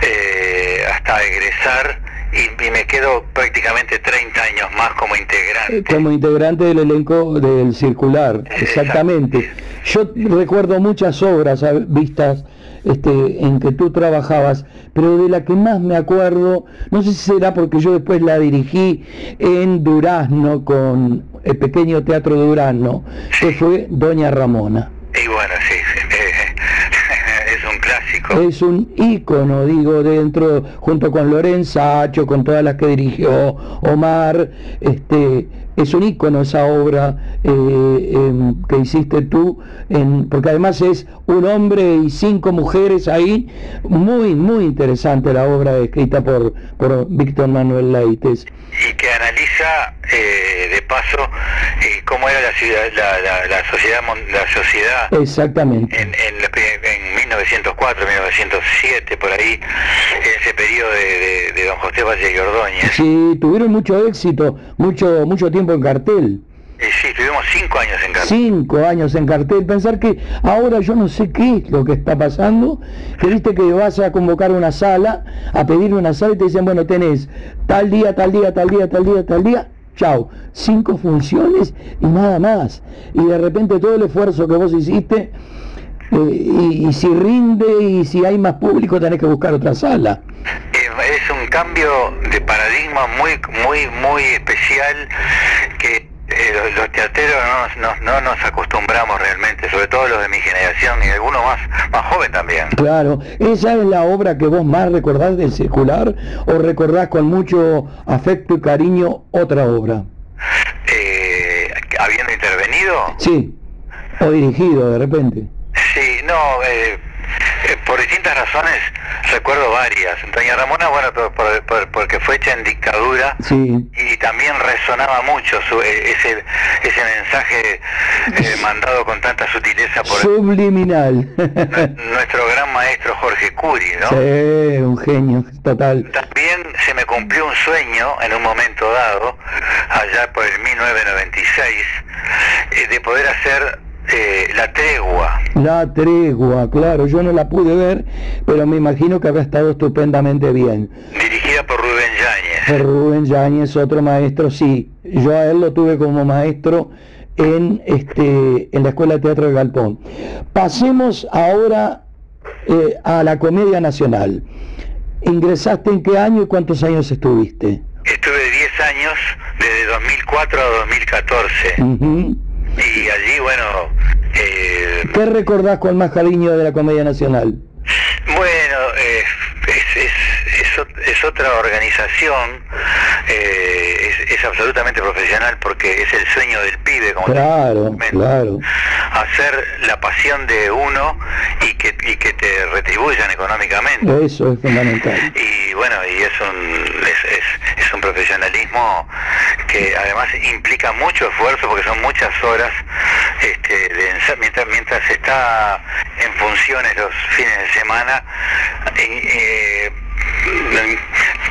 eh, hasta egresar y, y me quedo prácticamente 30 años más como integrante. Como integrante del elenco del circular, exactamente. Yo recuerdo muchas obras vistas este, en que tú trabajabas, pero de la que más me acuerdo, no sé si será porque yo después la dirigí en Durazno con el pequeño teatro de Durazno, que fue Doña Ramona. Y bueno, sí, es un clásico. Es un ícono, digo, dentro, junto con Lorenzacho, con todas las que dirigió Omar, este, es un ícono esa obra eh, em, que hiciste tú, en- porque además es un hombre y cinco mujeres ahí, muy, muy interesante la obra escrita por, por Víctor Manuel Leites. y que analiza eh, de paso eh, cómo era la, ciudad, la, la- la sociedad la sociedad Exactamente. en, en, en 1904, 1907, por ahí, ese periodo de, de- de don José Valle y Ordóñez. Sí, tuvieron mucho éxito, mucho, mucho tiempo en cartel. Y sí, tuvimos cinco años en cartel. Cinco años en cartel. Pensar que ahora yo no sé qué es lo que está pasando. Que viste que vas a convocar una sala, a pedir una sala y te dicen, bueno, tenés tal día, tal día, tal día, tal día, tal día. Chao. Cinco funciones y nada más. Y de repente todo el esfuerzo que vos hiciste, eh, y, y si rinde y si hay más público tenés que buscar otra sala. Es un cambio de paradigma muy, muy, muy especial que eh, los, los teateros no, nos- no, no nos acostumbramos realmente, sobre todo los de mi generación y algunos más, más joven también. Claro, ¿esa es la obra que vos más recordás del circular o recordás con mucho afecto y cariño otra obra? Eh, habiendo intervenido, Sí, o dirigido de repente. sí, no, eh, eh, por distintas razones recuerdo varias. Doña Ramona, bueno, por- por- por- porque fue hecha en dictadura Sí, y también resonaba mucho su- eh, ese, ese mensaje eh, mandado con tanta sutileza por subliminal. nuestro gran maestro Jorge Curi, ¿no? sí, un genio, total. También se me cumplió un sueño en un momento dado, allá por el 1996, eh, de poder hacer eh, la tregua. La tregua, claro, yo no la pude ver, pero me imagino que habrá estado estupendamente bien. dirigida por Rubén Yáñez. Eh, Rubén Yáñez, otro maestro, sí, yo a él lo tuve como maestro en, este, en la Escuela de Teatro de Galpón. Pasemos ahora eh, a la Comedia Nacional. ¿Ingresaste en qué año y cuántos años estuviste? Estuve 10 años, desde 2004 a 2014. Ujú. Y allí, bueno, eh, ¿Qué recordás con más cariño de la Comedia Nacional? bueno, eh, es, es, es ot- es otra organización, eh, es absolutamente profesional porque es el sueño del pibe, como Claro, claro. hacer la pasión de uno y que, y que te retribuyan económicamente. Eso es fundamental. Y bueno, y es un, es, es, es un profesionalismo que además implica mucho esfuerzo porque son muchas horas este, de mientras, mientras está en funciones los fines de semana. eh,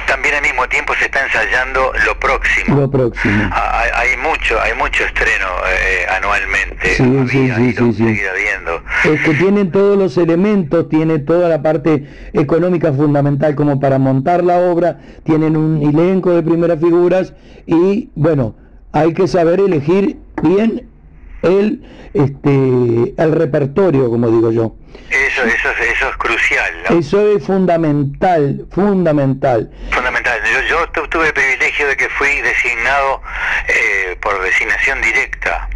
también al mismo tiempo se está ensayando lo próximo. Lo próximo. Ah, Hay, hay mucho, hay mucho estreno eh, anualmente. Sí, sí, sí, sí, sí. Habiendo. Es que tienen todos los elementos, tiene toda la parte económica fundamental como para montar la obra, tienen un elenco de primeras figuras y bueno, hay que saber elegir bien el este el repertorio, como digo yo. Eso, eso, es- eso es crucial, ¿no? Eso es fundamental, fundamental. Fundamental. Yo, yo tu- tuve el privilegio de que fui designado eh, por designación directa.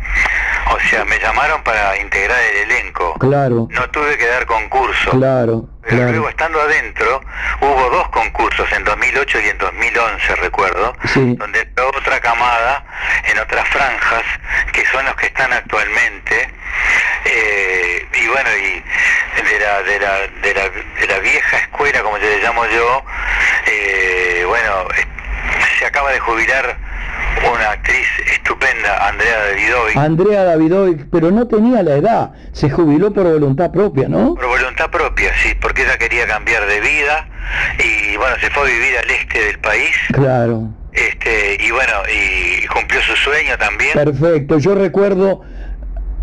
O sea, me llamaron para integrar el elenco. Claro, No tuve que dar concurso. claro, Pero claro. luego estando adentro, hubo dos concursos en 2008 y en 2011, recuerdo, Sí. donde otra camada en otras franjas, que son los que están actualmente. Eh, y bueno, y de la, de, la, de, la, de la vieja escuela, como yo le llamo yo, eh, bueno, eh, se acaba de jubilar una actriz estupenda, Andrea Davidovi. Andrea Davidovic, pero no tenía la edad, se jubiló por voluntad propia, ¿no? Por voluntad propia, sí, porque ella quería cambiar de vida y bueno, se fue a vivir al este del país, Claro. este, y bueno, y cumplió su sueño también. Perfecto, yo recuerdo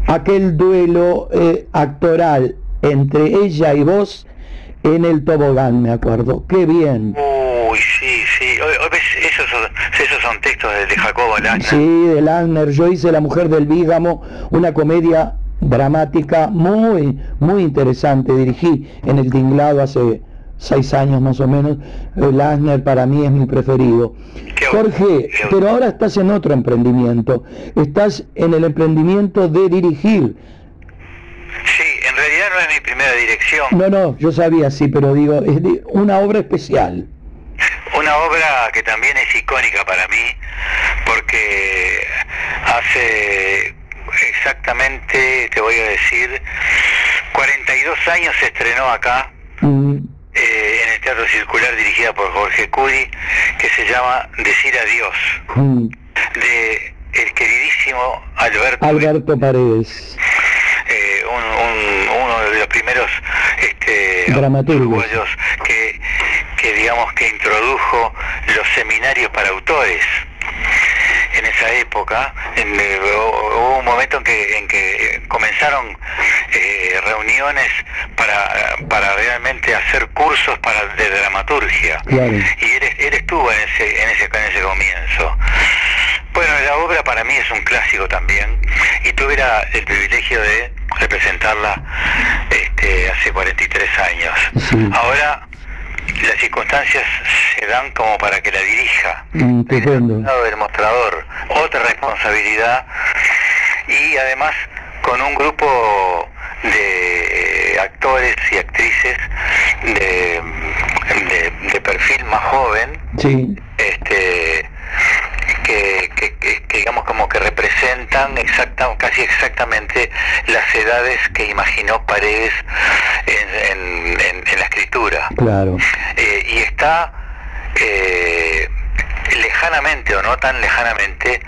aquel duelo eh, actoral entre ella y vos en el tobogán, me acuerdo. Qué bien. Uy, sí, sí, esos, son, esos son textos de, de Jacobo Lana. Sí, de Lasner, yo hice La mujer del Bígamo, una comedia dramática muy, muy interesante. Dirigí en el Tinglado hace seis años más o menos. Eh, Lasner para mí es mi preferido. Jorge, pero ahora estás en otro emprendimiento. Estás en el emprendimiento de dirigir. Sí, en realidad no es mi primera dirección, No, no, yo sabía, sí, pero digo, es una obra especial. Una obra que también es icónica para mí, porque hace exactamente, te voy a decir, 42 años se estrenó acá Mm, eh, en el Teatro Circular dirigida por Jorge Curi, que se llama Decir Adiós, mm. de el queridísimo Alberto, Alberto Paredes, eh, un- un- uno de los primeros este, uruguayos que, que digamos que introdujo los seminarios para autores en esa época en, eh, hubo un momento en que, en que comenzaron eh, reuniones para, para realmente hacer cursos para de dramaturgia Claro. y él, él estuvo en ese, en ese, en ese comienzo. Bueno, la obra para mí es un clásico también y tuve la- el privilegio de representarla este, hace 43 años. Ahora las circunstancias se dan como para que la dirija Mm, estupendo. lado del mostrador, otra responsabilidad y además con un grupo de actores y actrices de, de- de perfil más joven, Sí, este que, que- que- que digamos como que representan exacta, casi exactamente las edades que imaginó Paredes en, en- en- en la escritura. claro. Eh, y está eh, lejanamente o no tan lejanamente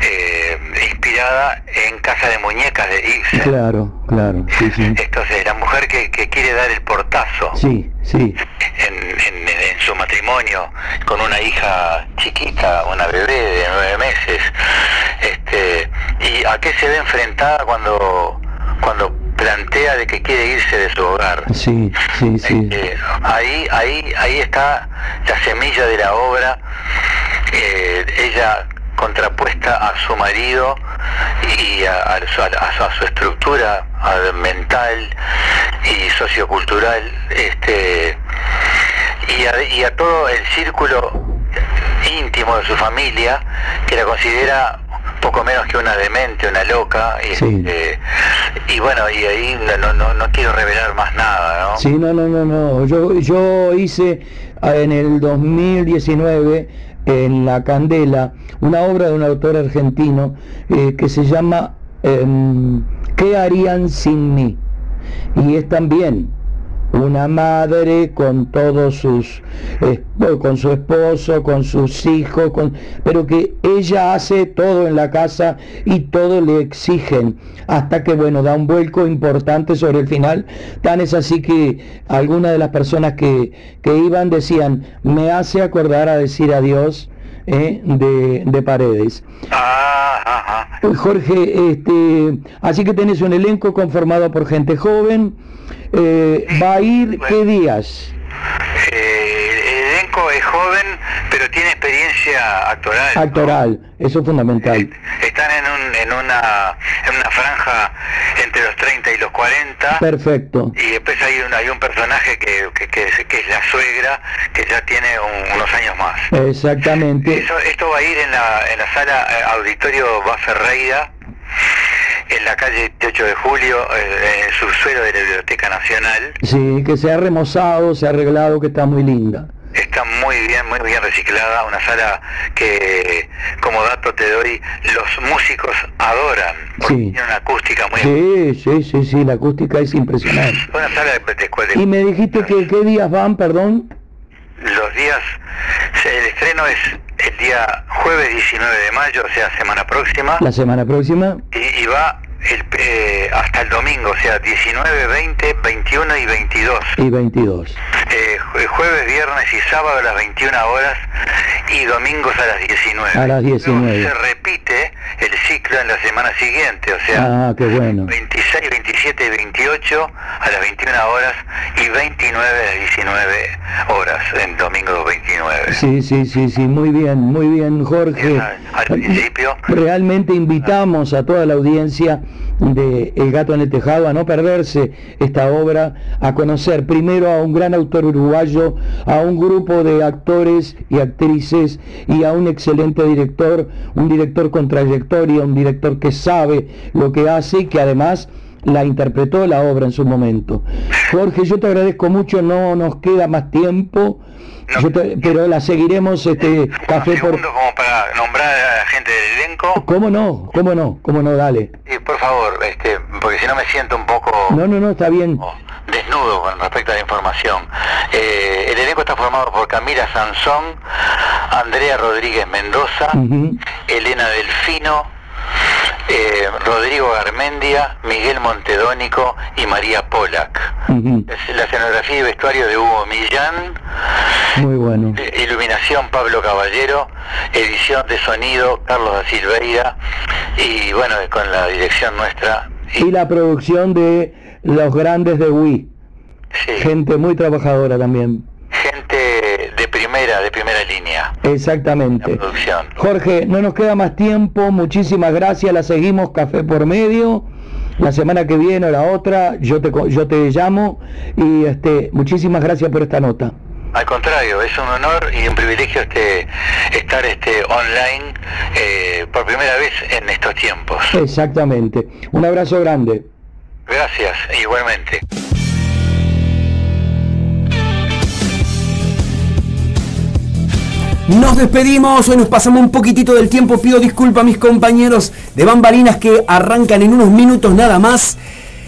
eh, inspirada en Casa de Muñecas de Ibsen. Claro, claro. Sí, sí. Entonces, la mujer que, que quiere dar el portazo Sí, sí. en, en- en su matrimonio con una hija chiquita, una bebé de nueve meses, este, y a qué se ve enfrentada cuando, cuando plantea de que quiere irse de su hogar. Sí, sí, sí. Eh, ahí, ahí, ahí está la semilla de la obra, eh, ella contrapuesta a su marido y a, a su, a su- a su estructura mental y sociocultural, este, y a, y a todo el círculo íntimo de su familia que la considera poco menos que una demente, una loca, y, Sí. este, y bueno, y ahí no, no, no, no quiero revelar más nada, ¿no? Sí, no, no, no, no. Yo, yo hice ah, en el 2019 en La Candela una obra de un autor argentino eh, que se llama em, ¿Qué harían sin mí? Y es también una madre con todos sus, eh, con su esposo, con sus hijos, con, pero que ella hace todo en la casa y todo le exigen, hasta que bueno, da un vuelco importante sobre el final. Tan es así que algunas de las personas que, que iban decían, me hace acordar a decir adiós eh, de, de paredes. Jorge, este, así que tenés un elenco conformado por gente joven. eh, ¿Va a ir qué días? Eh, el elenco es joven, tiene experiencia actoral. Actoral, eso es fundamental. Están en, un, en, una, en una franja entre los 30 y los 40. Perfecto. Y después hay un, hay un personaje que, que, que es, que es la suegra, que ya tiene un- unos años más. Exactamente. Eso- esto va a ir en la, en la sala eh, Auditorio Va Ferreira, en la calle 8 de julio, eh, en el subsuelo de la Biblioteca Nacional. Sí, que se ha remozado, se ha arreglado, que está muy linda. Está muy bien, muy bien reciclada, una sala que, como dato te doy, los músicos adoran, porque Sí. tiene una acústica muy... Sí, sí, sí, sí, la acústica es impresionante. Una sala de, de- de- Y me dijiste que qué días van, perdón. los días, el estreno es el día jueves 19 de mayo, o sea, semana próxima, La semana próxima. y, y va el, eh, hasta el domingo, o sea, 19, 20, 21 y 22. Y 22. Eh, jue- jueves, viernes y sábado a las 21 horas y domingos a las 19. A las 19. Se repite el ciclo en la semana siguiente, o sea, Ah, qué bueno. 26, 27 y 28 a las 21 horas y 29 a las 19 horas en domingo 29. Sí, sí, sí, sí, muy bien, muy bien, Jorge. Al principio, Realmente invitamos a toda la audiencia de El Gato en el Tejado a no perderse esta obra, a conocer primero a un gran autor uruguayo, a un grupo de actores y actrices y a un excelente director, un director con trayectoria, un director que sabe lo que hace y que además la interpretó la obra en su momento. Jorge, yo te agradezco mucho, no nos queda más tiempo, yo te- pero la seguiremos este café por... como para nombrar a la gente del elenco, ¿Cómo no? ¿Cómo no? ¿Cómo no? Dale. y por favor, este, porque si no me siento un poco No, no, no, está bien. desnudo con respecto a la información. Eh, el elenco está formado por Camila Sansón, Andrea Rodríguez Mendoza. Elena Delfino, eh, Rodrigo Garmendia, Miguel Montedónico y María Polak. Es La escenografía y vestuario de Hugo Millán, Muy bueno. eh, iluminación Pablo Caballero, edición de sonido Carlos da Silveira y bueno, con la dirección nuestra. Y la producción de los grandes de Wii. Gente muy trabajadora también. Gente de primera, de primera línea. Exactamente. Producción. Jorge, no nos queda más tiempo. Muchísimas gracias. La seguimos café por medio. La semana que viene o la otra, yo te, yo te llamo. Y este, muchísimas gracias por esta nota. Al contrario, es un honor y un privilegio este, estar este, online eh, por primera vez en estos tiempos. Exactamente. Un abrazo grande. Gracias, igualmente. Nos despedimos, hoy nos pasamos un poquitito del tiempo, pido disculpas a mis compañeros de bambalinas que arrancan en unos minutos nada más.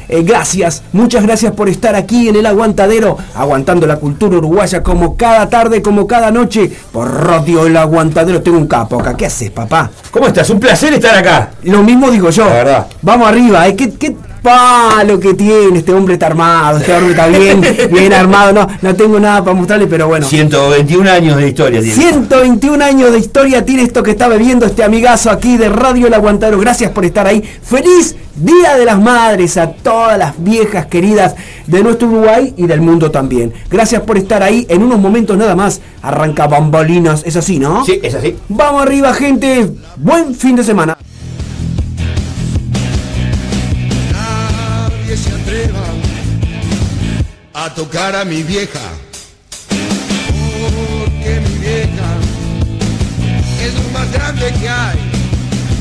Eh, gracias, muchas gracias por estar aquí en el aguantadero, aguantando la cultura uruguaya como cada tarde, como cada noche, por Radio El Aguantadero. Tengo un capo acá, ¿qué haces, papá? ¿Cómo estás? Un placer estar acá. Lo mismo digo yo. La verdad. Vamos arriba, ¿eh? ¿Qué, qué palo que tiene? Este hombre está armado, este hombre está bien, bien armado. No, no tengo nada para mostrarle, pero bueno. 121 años de historia tiene. 121 años de historia tiene esto que está bebiendo este amigazo aquí de Radio El Aguantadero. Gracias por estar ahí. Feliz Día de las Madres a todas las viejas queridas de nuestro Uruguay y del mundo también. Gracias por estar ahí. En unos momentos nada más arranca Bambalinas. Es así, ¿no? Sí, es así. Vamos arriba, gente. Buen fin de semana. A tocar a mi vieja. Porque mi vieja es lo más grande que hay.